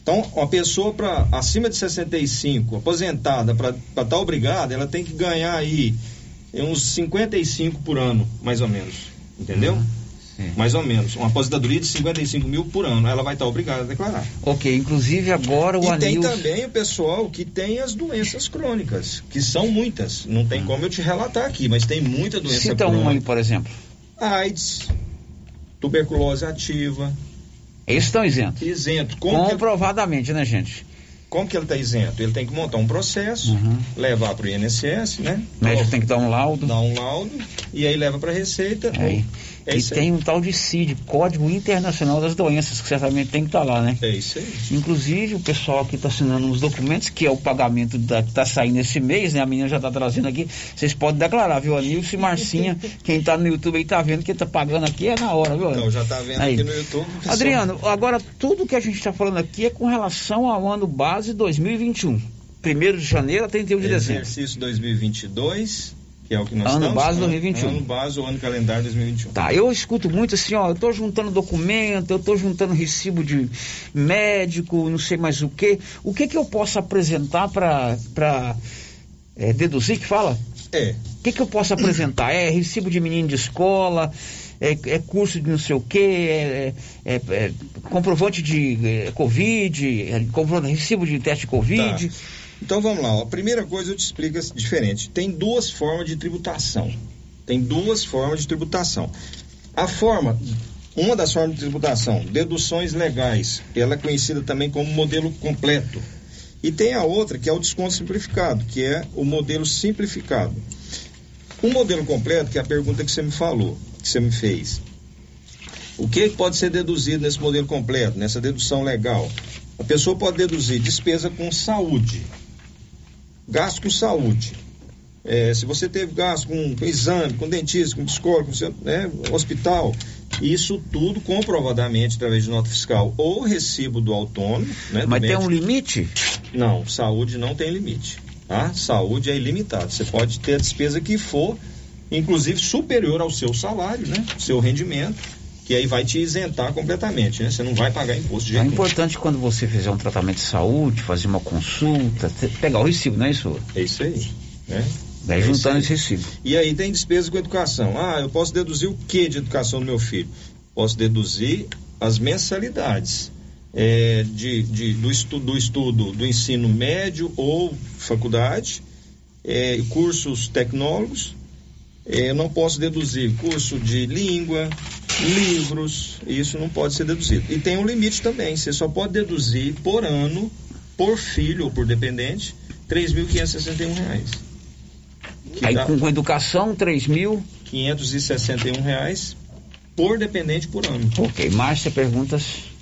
Então, uma pessoa para acima de 65, aposentada, para estar obrigada, ela tem que ganhar aí uns 55 por ano, mais ou menos. Entendeu? Mais ou menos. Uma aposentadoria de 55 mil por ano. Ela vai estar obrigada a declarar. Ok, inclusive agora o E tem anil. também o pessoal que tem as doenças crônicas, que são muitas. Não tem como eu te relatar aqui, mas tem muita doença Cita crônica. um aí, por exemplo. AIDS, tuberculose ativa. Esses estão isentos. Isento. Como que, Comprovadamente, né, gente? como que ele está isento? Ele tem que montar um processo, Uhum. levar para o INSS, né? O médico tem que dar um laudo. Dar um laudo e aí leva para a Receita. É, É e tem um tal de CID, Código Internacional das Doenças, que certamente tem que estar lá, né? É isso aí. Inclusive, o pessoal que está assinando os documentos, que é o pagamento da, que está saindo esse mês, né? A menina já está trazendo aqui. Vocês podem declarar, viu? A Nilce e Marcinha, [laughs] quem está no YouTube aí está vendo que está pagando aqui é na hora, viu? Então, já está vendo Aí. aqui no YouTube. Adriano, agora tudo que a gente está falando aqui é com relação ao ano base 2021. 1 de janeiro a 31 de são dezembro. Exercício 2022, que é o que nós Ano estamos. base né? 2021. Ano base ou ano calendário 2021. Tá, eu escuto muito assim, ó, eu tô juntando documento, eu tô juntando recibo de médico, não sei mais o que. O que que eu posso apresentar para para deduzir que fala? É. O que que eu posso apresentar? É recibo de menino de escola, é, é curso de não sei o que, é, é- é comprovante de é, Covid, é comprovante, recibo de teste de Covid. Tá. Então vamos lá. ó. A primeira coisa eu te explico assim, diferente. Tem duas formas de tributação. Tem duas formas de tributação. A forma, uma das formas de tributação, deduções legais, ela é conhecida também como modelo completo. E tem a outra que é o desconto simplificado, que é o modelo simplificado. O modelo completo, que é a pergunta que você me falou, que você me fez. O que pode ser deduzido nesse modelo completo, nessa dedução legal? A pessoa pode deduzir despesa com saúde, gasto com saúde. É, se você teve gasto com, com exame, com dentista, com psicólogo, com né, hospital, isso tudo comprovadamente através de nota fiscal ou recibo do autônomo. Né, do Mas tem médico. um limite? Não, saúde não tem limite. Tá? Saúde é ilimitado. Você pode ter a despesa que for, inclusive superior ao seu salário, né? Seu rendimento. Que aí vai te isentar completamente, né? Você não vai pagar imposto de É jeito nenhum. importante quando você fizer um tratamento de saúde, fazer uma consulta, pegar o recibo, não é isso? É isso aí. Né? Vai É juntando esse recibo. E aí tem despesa com educação. Ah, eu posso deduzir o que de educação do meu filho? Posso deduzir as mensalidades é, de, de- do, estudo, do estudo do ensino médio ou faculdade, é, cursos tecnólogos. É, eu não posso deduzir curso de língua, livros, isso não pode ser deduzido. E tem um limite também, você só pode deduzir por ano, por filho ou por dependente, 3.561 reais. Que Aí dá com, educação, 3 mil. 561 reais por dependente por ano. Ok, Márcia, perguntas?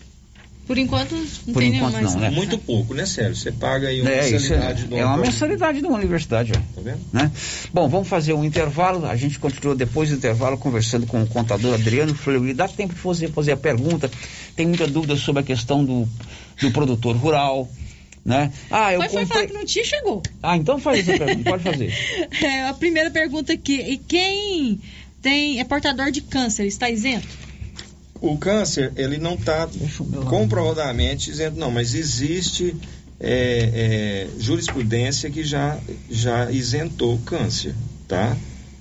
Por enquanto, não Por tem enquanto mais. não, né? Muito pouco, né, Sérgio? Você paga aí uma É, isso mensalidade é, do é uma ano. mensalidade de uma universidade, ó. Tá vendo? né? Bom, vamos fazer um intervalo. A gente continua depois do intervalo conversando com o contador Adriano Fleury. Dá tempo de você fazer a pergunta. Tem muita dúvida sobre a questão do, do produtor rural, né? Ah, eu Foi, foi falar comprei... que não tinha, chegou. Ah, então faz essa pergunta, pode fazer. [laughs] É, a primeira pergunta aqui. E quem tem, é portador de câncer, está isento? O câncer, ele não está comprovadamente isento, não, mas existe é, é, jurisprudência que já, já isentou o câncer, tá?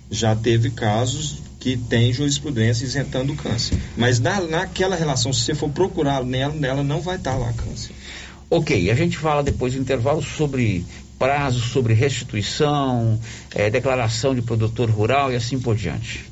Já teve casos que tem jurisprudência isentando o câncer. Mas na, naquela relação, se você for procurar nela, nela não vai estar lá câncer. Ok, a gente fala depois do intervalo sobre prazos, sobre restituição, eh, declaração de produtor rural e assim por diante.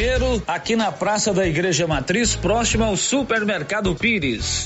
aqui na Praça da Igreja Matriz, próximo ao Supermercado Pires.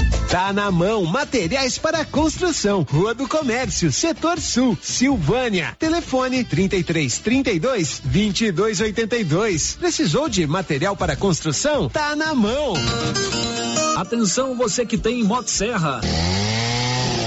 Tá na mão, materiais para construção, Rua do Comércio, Setor Sul, Silvânia. Telefone 33 32 22 82. Precisou de material para construção? Tá na mão. Atenção você que tem Motosserra.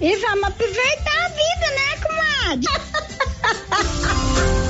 e vamos aproveitar a vida, né, comadre? [laughs]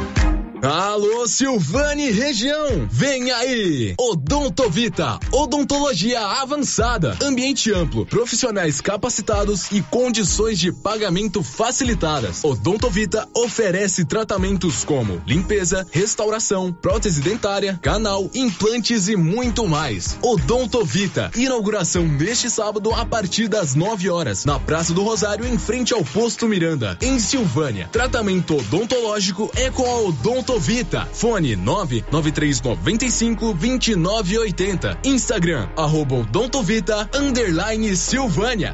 Alô, Silvane região, vem aí! Odontovita, odontologia avançada, ambiente amplo, profissionais capacitados e condições de pagamento facilitadas. Odontovita oferece tratamentos como limpeza, restauração, prótese dentária, canal, implantes e muito mais. Odontovita, inauguração neste sábado a partir das 9 horas, na Praça do Rosário, em frente ao Posto Miranda, em Silvânia. Tratamento odontológico é com a Odontovita. Fone 99395 2980. Instagram, arroba Odontovita, underline Silvânia.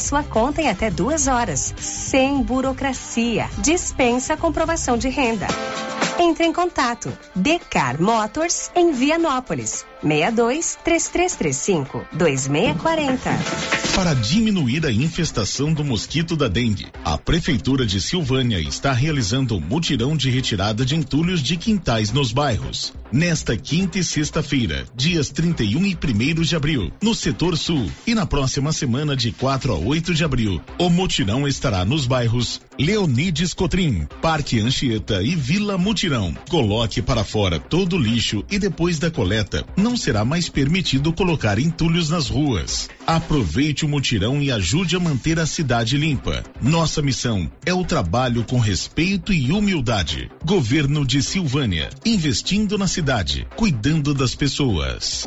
sua conta em até duas horas, sem burocracia. Dispensa comprovação de renda. Entre em contato. Decar Motors em Vianópolis. 62 3335 2640. Para diminuir a infestação do mosquito da dengue, a Prefeitura de Silvânia está realizando um mutirão de retirada de entulhos de quintais nos bairros. Nesta quinta e sexta-feira, dias 31 e 1 de abril, no setor sul, e na próxima semana, de 4 a 8 de abril, o mutirão estará nos bairros Leonides Cotrim, Parque Anchieta e Vila Mutirão. Coloque para fora todo o lixo e depois da coleta, não será mais permitido colocar entulhos nas ruas. Aproveite o mutirão e ajude a manter a cidade limpa. Nossa missão é o trabalho com respeito e humildade. Governo de Silvânia, investindo na cidade, cuidando das pessoas.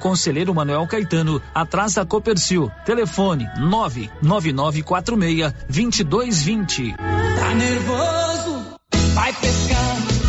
Conselheiro Manuel Caetano, atrás da Copercil. Telefone 99946 2220. Tá nervoso? Vai pescar.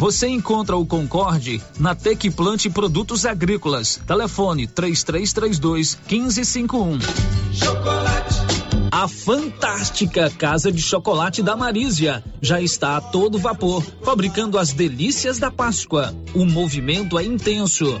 Você encontra o Concorde na Tec Plante Produtos Agrícolas. Telefone 3332 1551. Chocolate. A fantástica Casa de Chocolate da Marísia já está a todo vapor, fabricando as delícias da Páscoa. O movimento é intenso.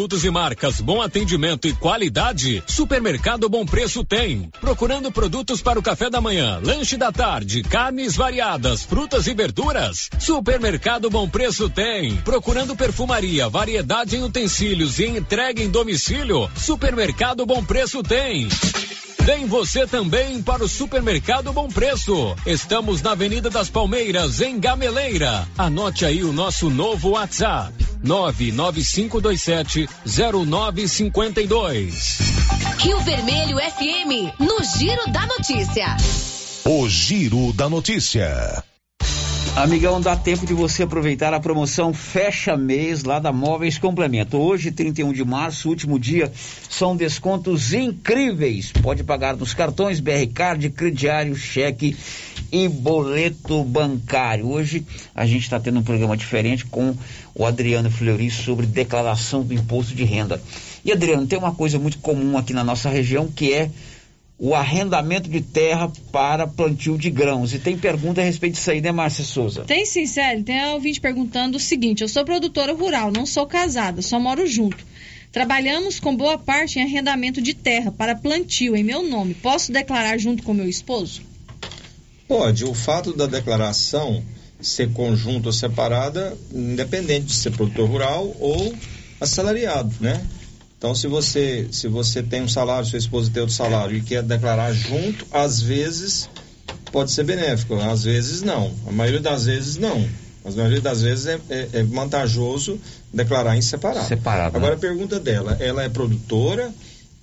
e marcas, bom atendimento e qualidade? Supermercado Bom Preço tem. Procurando produtos para o café da manhã, lanche da tarde, carnes variadas, frutas e verduras? Supermercado Bom Preço tem. Procurando perfumaria, variedade em utensílios e entrega em domicílio? Supermercado Bom Preço tem. Vem você também para o Supermercado Bom Preço. Estamos na Avenida das Palmeiras, em Gameleira. Anote aí o nosso novo WhatsApp: 99527 0952. Rio Vermelho FM, no Giro da Notícia. O Giro da Notícia. Amigão, dá tempo de você aproveitar a promoção Fecha Mês lá da Móveis Complemento. Hoje, 31 de março, último dia, são descontos incríveis. Pode pagar nos cartões BR Card, crediário, cheque e boleto bancário. Hoje a gente está tendo um programa diferente com o Adriano Fleury sobre declaração do imposto de renda. E Adriano, tem uma coisa muito comum aqui na nossa região que é o arrendamento de terra para plantio de grãos. E tem pergunta a respeito disso aí, né, Márcia Souza? Tem sim, Célio. Tem um ouvinte perguntando o seguinte: eu sou produtora rural, não sou casada, só moro junto. Trabalhamos com boa parte em arrendamento de terra para plantio em meu nome. Posso declarar junto com meu esposo? Pode. O fato da declaração ser conjunto ou separada, independente de ser produtor rural ou assalariado, né? Então, se você, se você tem um salário, sua esposa tem outro salário e quer declarar junto, às vezes pode ser benéfico, às vezes não. A maioria das vezes não. A maioria das vezes é, é, é vantajoso declarar em separado. Separado. Agora né? a pergunta dela, ela é produtora,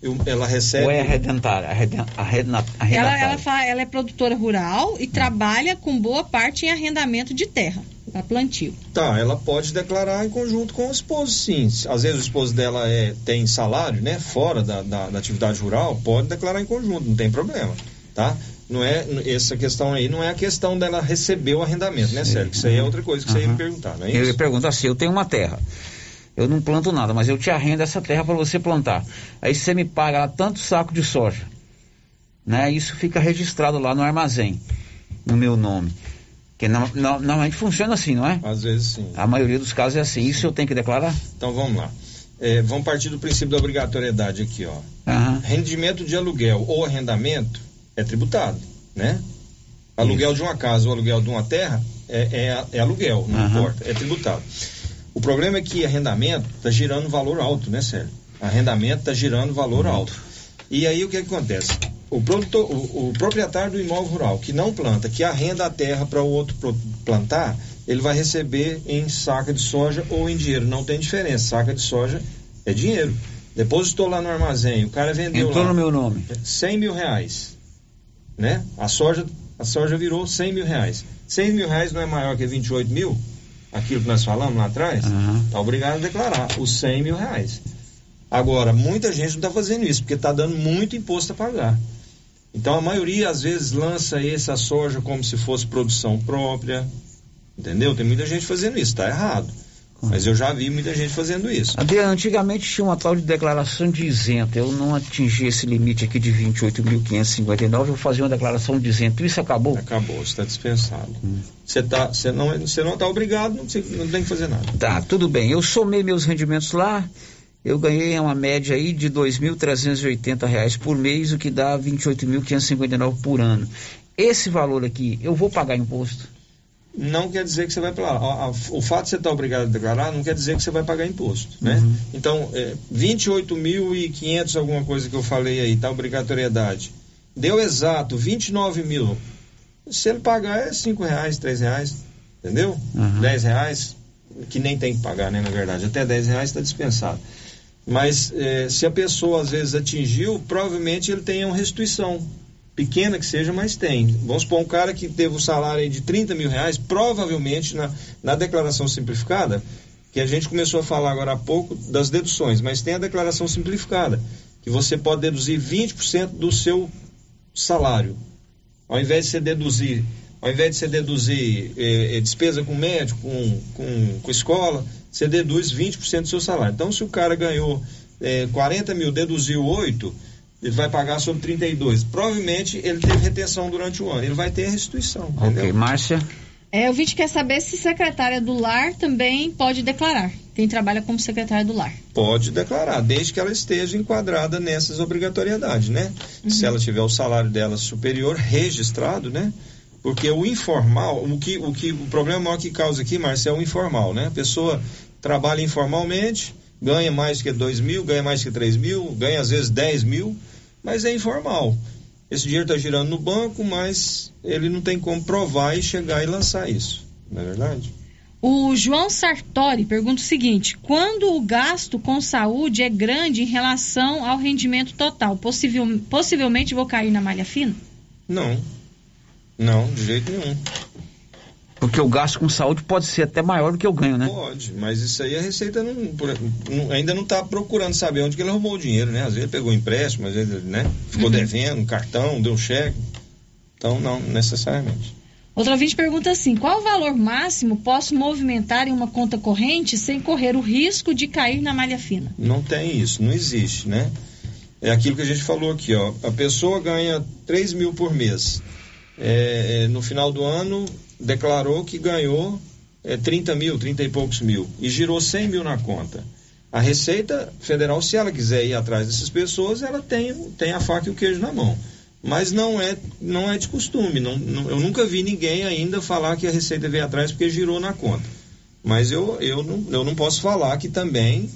eu- ela recebe. Ou é arredentária? Arreden, arredena, arrendatária. Ela, ela, fa- ela é produtora rural e trabalha com boa parte em arrendamento de terra para plantio. Tá, ela pode declarar em conjunto com o esposo, sim. Às vezes o esposo dela é, tem salário, né? Fora da, da, da atividade rural, pode declarar em conjunto, não tem problema, tá? Não é, essa questão aí não é a questão dela receber o arrendamento, né, Sérgio? Isso aí é outra coisa que você ia me perguntar, não é Eu isso? ia perguntar assim, eu tenho uma terra. Eu não planto nada, mas eu te arrendo essa terra para você plantar. Aí você me paga lá tanto saco de soja. Né? Isso fica registrado lá no armazém, no meu nome. Que não, não, normalmente funciona assim, não é? Às vezes sim. A maioria dos casos é assim. Isso eu tenho que declarar? Então vamos lá. É, vamos partir do princípio da obrigatoriedade aqui, ó. Aham. Rendimento de aluguel ou arrendamento é tributado, né? Aluguel de uma casa ou aluguel de uma terra é, é- é aluguel, não Aham. importa, é tributado. O problema é que arrendamento está girando valor alto, né, Sérgio? Arrendamento está girando valor alto. E aí o que, acontece? O, produtor, o, o proprietário do imóvel rural que não planta, que arrenda a terra para o outro plantar, ele vai receber em saca de soja ou em dinheiro. Não tem diferença. Saca de soja é dinheiro. Depositou lá no armazém, o cara vendeu Entrou lá no meu nome. 100 mil reais. Né? A soja, a soja virou 100 mil reais. 100 mil reais não é maior que 28 mil? Aquilo que nós falamos lá atrás? Está obrigado a declarar os 100 mil reais. Agora, muita gente não está fazendo isso, porque está dando muito imposto a pagar. Então, a maioria, às vezes, lança essa soja como se fosse produção própria. Entendeu? Tem muita gente fazendo isso, está errado. Mas eu já vi muita gente fazendo isso. Antigamente tinha uma tal de declaração de isento. Eu não atingi esse limite aqui de 28.559, eu vou fazer uma declaração de isento. Isso acabou? Acabou, você está dispensado. Você, tá, não você não está obrigado, não, você não tem que fazer nada. Tá, tudo bem. Eu somei meus rendimentos lá, eu ganhei uma média aí de 2.380 reais por mês, o que dá R$ 28.559 por ano. Esse valor aqui, eu vou pagar imposto? Não quer dizer que você vai para lá. O fato de você estar obrigado a declarar não quer dizer que você vai pagar imposto, né? Então, é, 28.500 alguma coisa que eu falei aí, tá? Obrigatoriedade. Deu exato 29 mil. Se ele pagar é 5 reais, 3 reais, entendeu? 10 reais, que nem tem que pagar, né? Na verdade, até 10 reais está dispensado. Mas eh, se a pessoa às vezes atingiu, provavelmente ele tem uma restituição. Pequena que seja, mas tem. Vamos supor um cara que teve o salário de 30 mil reais, provavelmente na, na declaração simplificada, que a gente começou a falar agora há pouco das deduções, mas tem a declaração simplificada, que você pode deduzir 20% do seu salário. Ao invés de você deduzir, ao invés de você deduzir eh, eh, despesa com médico, com, com, com escola, você deduz 20% do seu salário. Então, se o cara ganhou eh, 40 mil, deduziu 8, ele vai pagar sobre 32. Provavelmente ele teve retenção durante o ano. Ele vai ter a restituição. Ok, Márcia. É, o vídeo quer saber se secretária do lar também pode declarar. Quem trabalha como secretária do lar. Pode declarar, desde que ela esteja enquadrada nessas obrigatoriedades, né? Se ela tiver o salário dela superior registrado, né? Porque o informal, o que o, que, o problema maior que causa aqui, Marcelo, é o informal, né? A pessoa trabalha informalmente, ganha mais que 2 mil, ganha mais que 3 mil, ganha às vezes 10 mil, mas é informal. Esse dinheiro está girando no banco, mas ele não tem como provar e chegar e lançar isso, não é verdade? O João Sartori pergunta o seguinte: quando o gasto com saúde é grande em relação ao rendimento total, possivel- possivelmente vou cair na malha fina? Não. Não, de jeito nenhum. Porque o gasto com saúde pode ser até maior do que o ganho, né? Pode, mas isso aí a Receita não, por- não- ainda não está procurando saber onde que ele arrumou o dinheiro, né? Às vezes ele pegou empréstimo, às vezes ele, né? ficou Uhum. devendo, cartão, deu cheque. Então, não necessariamente. Outro ouvinte pergunta assim: qual o valor máximo posso movimentar em uma conta corrente sem correr o risco de cair na malha fina? Não tem isso, não existe, né? É aquilo que a gente falou aqui, ó. A pessoa ganha 3 mil por mês. É, é, no final do ano, declarou que ganhou é, 30 mil, 30 e poucos mil. E girou 100 mil na conta. A Receita Federal, se ela quiser ir atrás dessas pessoas, ela tem, tem a faca e o queijo na mão. Mas não é, não é de costume. Não, não- eu nunca vi ninguém ainda falar que a Receita veio atrás porque girou na conta. Mas eu, eu, não, eu não posso falar que também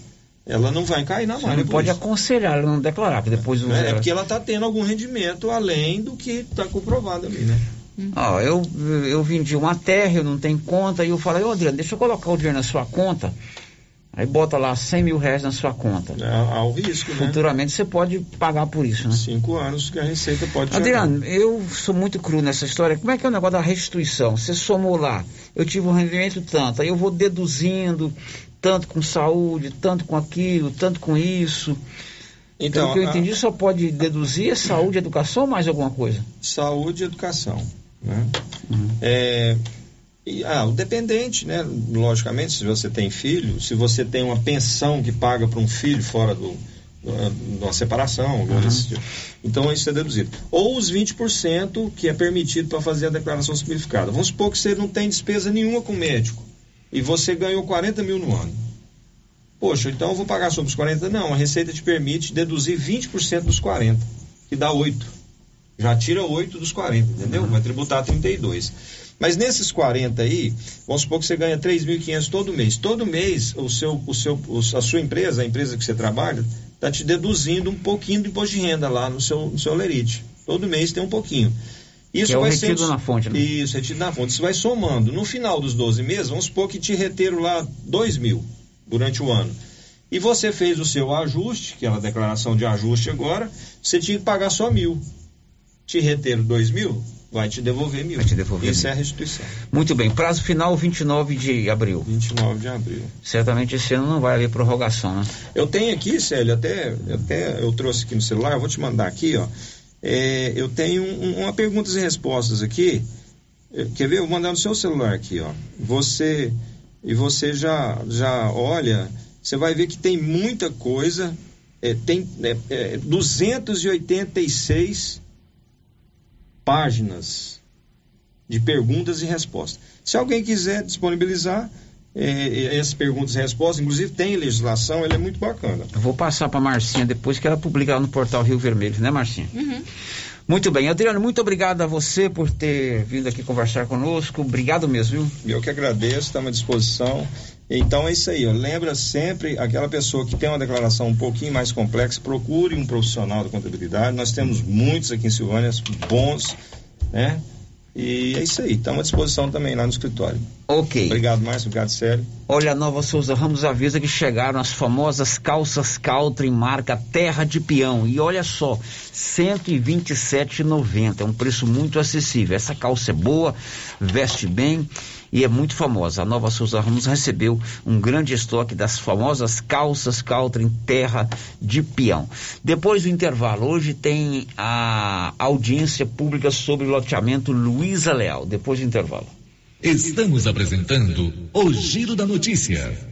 ela não vai cair na Você não por pode isso. aconselhar ela não declarar, porque depois... É, é porque ela está tendo algum rendimento além do que está comprovado ali, né? Ó, eu, eu vendi uma terra, eu não tenho conta, e eu falei, ô Adriano, deixa eu colocar o dinheiro na sua conta. Aí bota lá 100 mil reais na sua conta. Há o risco, né? Futuramente você pode pagar por isso, né? Cinco anos que a Receita pode Adriano, eu sou muito cru nessa história. Como é que é o negócio da restituição? Você somou lá, eu tive um rendimento tanto, aí eu vou deduzindo tanto com saúde, tanto com aquilo, tanto com isso. Então, Pelo que eu a- entendi, só pode deduzir saúde, educação ou mais alguma coisa? Saúde e educação. Né? É, e, ah, o dependente, né? Logicamente, se você tem filho, se você tem uma pensão que paga para um filho fora do, de uma separação, desse tipo. então isso é deduzido. Ou os 20% que é permitido para fazer a declaração simplificada. Vamos supor que você não tem despesa nenhuma com médico e você ganhou 40 mil no ano. Poxa, então eu vou pagar sobre os 40? Não, a Receita te permite deduzir 20% dos 40, que dá 8. Já tira 8 dos 40, entendeu? Vai tributar 32. Mas nesses 40 aí, vamos supor que você ganha 3.500 todo mês. Todo mês, o seu, o seu, a sua empresa, a empresa que você trabalha, está te deduzindo um pouquinho do imposto de renda lá no seu, no seu lerite. Todo mês tem um pouquinho. Isso Que é vai retido sendo- na fonte, né? Isso, retido na fonte. Isso vai somando. No final dos 12 meses, vamos supor que te reteram lá 2 mil durante o ano. E você fez o seu ajuste, aquela declaração de ajuste agora, você tinha que pagar só mil. Te reteram 2 mil, vai te devolver mil. Vai te devolver Isso mil. é a restituição. Muito bem, prazo final 29 de abril. 29 de abril. Certamente esse ano não vai haver prorrogação, né? Eu tenho aqui, Célio, até, até eu trouxe aqui no celular, eu vou te mandar aqui, ó. É, eu tenho um- uma perguntas e respostas aqui. Quer ver? Eu vou mandar no seu celular aqui, ó. Você e você já já olha, você vai ver que tem muita coisa. eh, tem eh, 286 páginas de perguntas e respostas. Se alguém quiser disponibilizar eh, essas perguntas e respostas, inclusive tem legislação, ele é muito bacana. Eu vou passar para Marcinha depois que ela publica lá no portal Rio Vermelho, né, Marcinha? Uhum. Muito bem, Adriano, muito obrigado a você por ter vindo aqui conversar conosco. Obrigado mesmo, viu? Eu que agradeço, estamos à disposição. Então é isso aí, ó. lembra sempre aquela pessoa que tem uma declaração um pouquinho mais complexa, procure um profissional da contabilidade. Nós temos muitos aqui em Silvânia, bons, né? E é isso aí, estamos à disposição também lá no escritório. Ok. Obrigado, Márcio, obrigado, Célio. Olha, a Nova Souza Ramos avisa que chegaram as famosas calças Caltra em marca Terra de Peão. E olha só, R$ 127,90. É um preço muito acessível. Essa calça é boa, veste bem e é muito famosa. A Nova Souza Ramos recebeu um grande estoque das famosas calças Caltra em terra de peão. Depois do intervalo, hoje tem a audiência pública sobre o loteamento Luiza Leal. Depois do intervalo. Estamos apresentando o Giro da Notícia.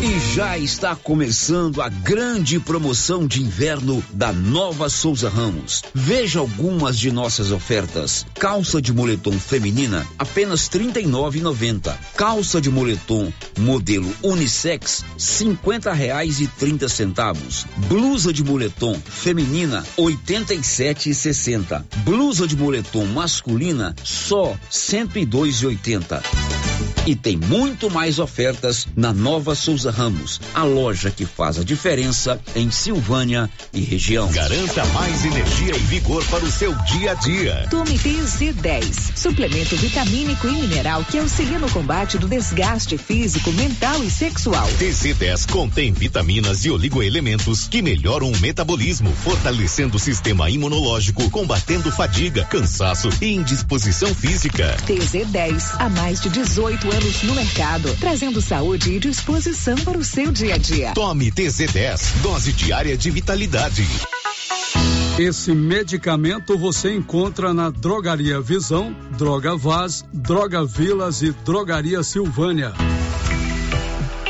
E já está começando a grande promoção de inverno da Nova Souza Ramos. Veja algumas de nossas ofertas. Calça de moletom feminina, apenas R$ 39,90. Calça de moletom modelo unissex, trinta centavos. Blusa de moletom feminina, e sessenta. Blusa de moletom masculina, só e dois e tem muito mais ofertas na Nova Souza Ramos, a loja que faz a diferença em Silvânia e região. Garanta mais energia e vigor para o seu dia a dia. Tome TZ10, suplemento vitamínico e mineral que auxilia no combate do desgaste físico, mental e sexual. TZ10 contém vitaminas e oligoelementos que melhoram o metabolismo, fortalecendo o sistema imunológico, combatendo fadiga, cansaço e indisposição física. TZ10, há mais de 18 anos anos no mercado, trazendo saúde e disposição para o seu dia a dia. Tome TZ10, dose diária de vitalidade. Esse medicamento você encontra na Drogaria Visão, Droga Vaz, Droga Vilas e Drogaria Silvânia.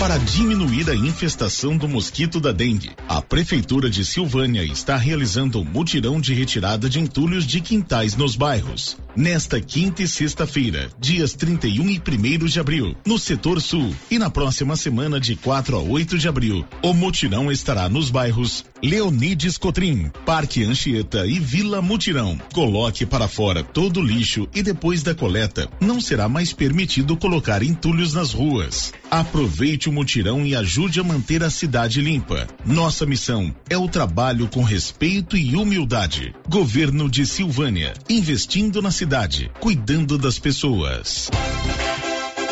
Para diminuir a infestação do mosquito da dengue, a Prefeitura de Silvânia está realizando um mutirão de retirada de entulhos de quintais nos bairros. Nesta quinta e sexta-feira, dias 31 e 1 de abril, no setor sul, e na próxima semana, de 4 a 8 de abril, o mutirão estará nos bairros Leonides Cotrim, Parque Anchieta e Vila Mutirão. Coloque para fora todo o lixo e depois da coleta, não será mais permitido colocar entulhos nas ruas. Aproveite o mutirão e ajude a manter a cidade limpa. Nossa missão é o trabalho com respeito e humildade. Governo de Silvânia, investindo na cidade, cuidando das pessoas.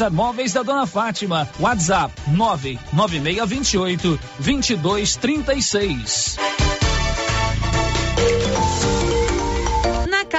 César Móveis da Dona Fátima. WhatsApp 99628 2236.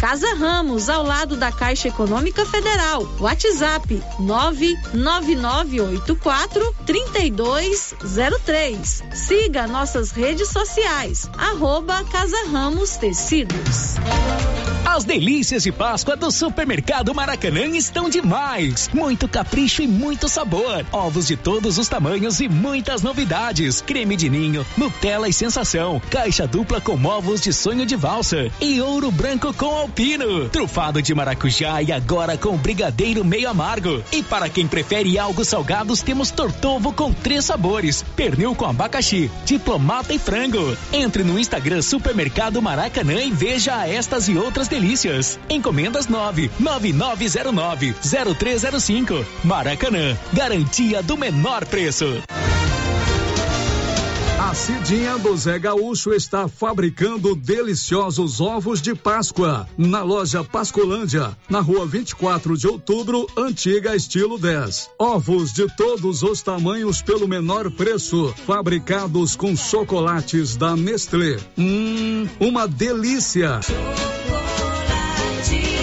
Casa Ramos, ao lado da Caixa Econômica Federal. WhatsApp 99984 3203. Siga nossas redes sociais. Arroba Casa Ramos Tecidos. As delícias de Páscoa do Supermercado Maracanã estão demais. Muito capricho e muito sabor. Ovos de todos os tamanhos e muitas novidades. Creme de ninho, Nutella e sensação. Caixa dupla com ovos de sonho de valsa. E ouro branco com alpino. Trufado de maracujá e agora com brigadeiro meio amargo. E para quem prefere algo salgados, temos tortovo com três sabores. Pernil com abacaxi, diplomata e frango. Entre no Instagram Supermercado Maracanã e veja estas e outras delícias. Encomendas 9 9909 0305. Maracanã, garantia do menor preço. A Cidinha do Zé Gaúcho está fabricando deliciosos ovos de Páscoa na loja Pascolândia, na rua 24 de outubro, antiga estilo 10. Ovos de todos os tamanhos pelo menor preço, fabricados com chocolates da Nestlé. Hum, uma delícia!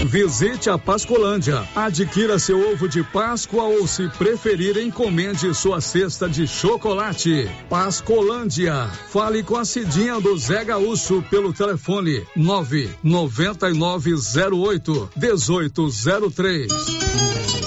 Visite a Pascolândia. Adquira seu ovo de Páscoa ou, se preferir, encomende sua cesta de chocolate. Pascolândia. Fale com a Cidinha do Zé Gaúcho pelo telefone 99908 1803.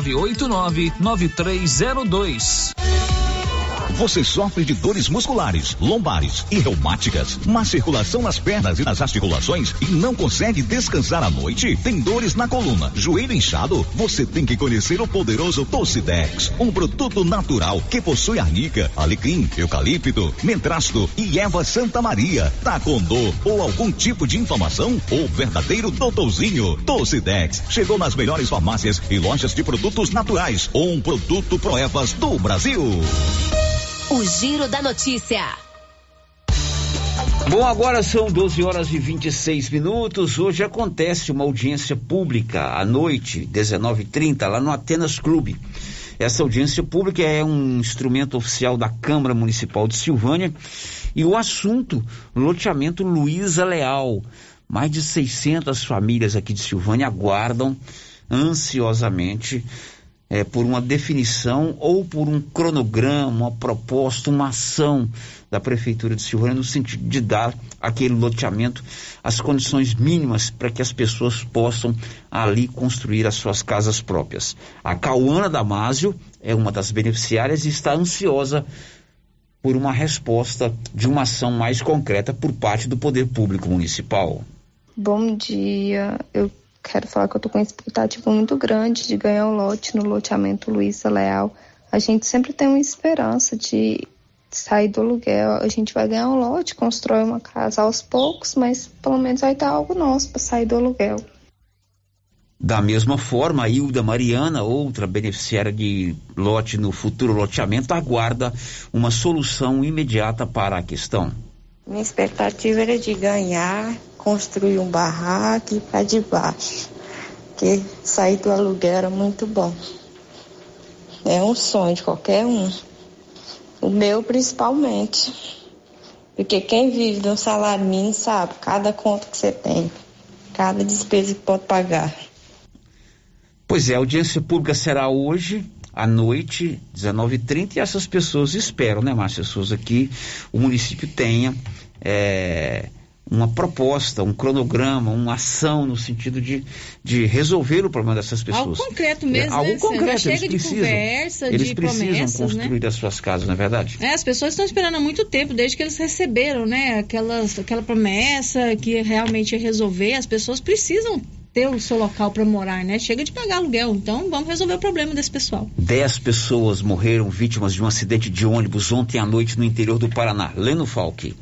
9989-9302. Você sofre de dores musculares, lombares e reumáticas, má circulação nas pernas e nas articulações e não consegue descansar à noite? Tem dores na coluna, joelho inchado? Você tem que conhecer o poderoso Tocidex, um produto natural que possui arnica, alecrim, eucalipto, mentrasto e erva Santa Maria. Tá com dor ou algum tipo de inflamação? O verdadeiro doutorzinho Tocidex chegou nas melhores farmácias e lojas de produtos naturais. Um produto Proevas do Brasil. O Giro da Notícia. Bom, agora são 12 horas e 26 minutos. Hoje acontece uma audiência pública à noite, 19h30, lá no Atenas Clube. Essa audiência pública é um instrumento oficial da Câmara Municipal de Silvânia e o assunto, loteamento Luiza Leal. Mais de 600 famílias aqui de Silvânia aguardam ansiosamente é, por uma definição ou por um cronograma, uma proposta, uma ação da Prefeitura de Silvânia no sentido de dar aquele loteamento as condições mínimas para que as pessoas possam ali construir as suas casas próprias. A Cauana Damásio é uma das beneficiárias e está ansiosa por uma resposta de uma ação mais concreta por parte do Poder Público Municipal. Bom dia, eu quero falar que eu tô com uma expectativa muito grande de ganhar o lote no loteamento Luísa Leal. A gente sempre tem uma esperança de sair do aluguel. A gente vai ganhar um lote, constrói uma casa aos poucos, mas pelo menos vai ter algo nosso para sair do aluguel. Da mesma forma, a Hilda Mariana, outra beneficiária de lote no futuro loteamento, aguarda uma solução imediata para a questão. Minha expectativa era de ganhar, construir um barraco e para debaixo. Porque sair do aluguel era muito bom. É um sonho de qualquer um. O meu principalmente. Porque quem vive de um salário mínimo sabe cada conta que você tem, cada despesa que pode pagar. Pois é, a audiência pública será hoje à noite, 19h30, e essas pessoas esperam, né, Márcia Souza, que o município tenha é, uma proposta, um cronograma, uma ação no sentido de, de resolver o problema dessas pessoas. Algo concreto mesmo, é, algo né? concreto, Chega eles de precisam, conversa, eles de precisam promessas, construir né? as suas casas, não é verdade? É, as pessoas estão esperando há muito tempo, desde que eles receberam, né? Aquelas, aquela promessa que realmente ia resolver. As pessoas precisam ter o seu local para morar, né? Chega de pagar aluguel. Então, vamos resolver o problema desse pessoal. Dez pessoas morreram vítimas de um acidente de ônibus ontem à noite no interior do Paraná. Leno Falque.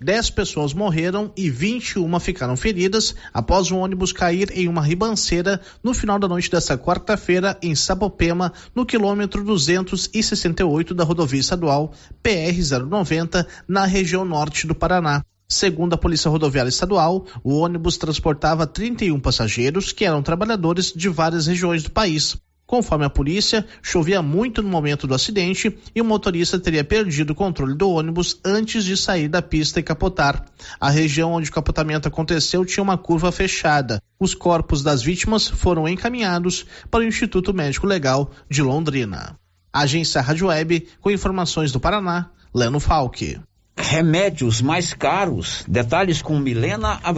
10 pessoas morreram e 21 ficaram feridas após um ônibus cair em uma ribanceira no final da noite desta quarta-feira em Sapopema, no quilômetro 268 da rodovia estadual PR-090, na região norte do Paraná. Segundo a Polícia Rodoviária Estadual, o ônibus transportava 31 passageiros que eram trabalhadores de várias regiões do país. Conforme a polícia, chovia muito no momento do acidente e o motorista teria perdido o controle do ônibus antes de sair da pista e capotar. A região onde o capotamento aconteceu tinha uma curva fechada. Os corpos das vítimas foram encaminhados para o Instituto Médico Legal de Londrina. Agência Rádio Web, com informações do Paraná, Leno Falque. Remédios mais caros. Detalhes com Milena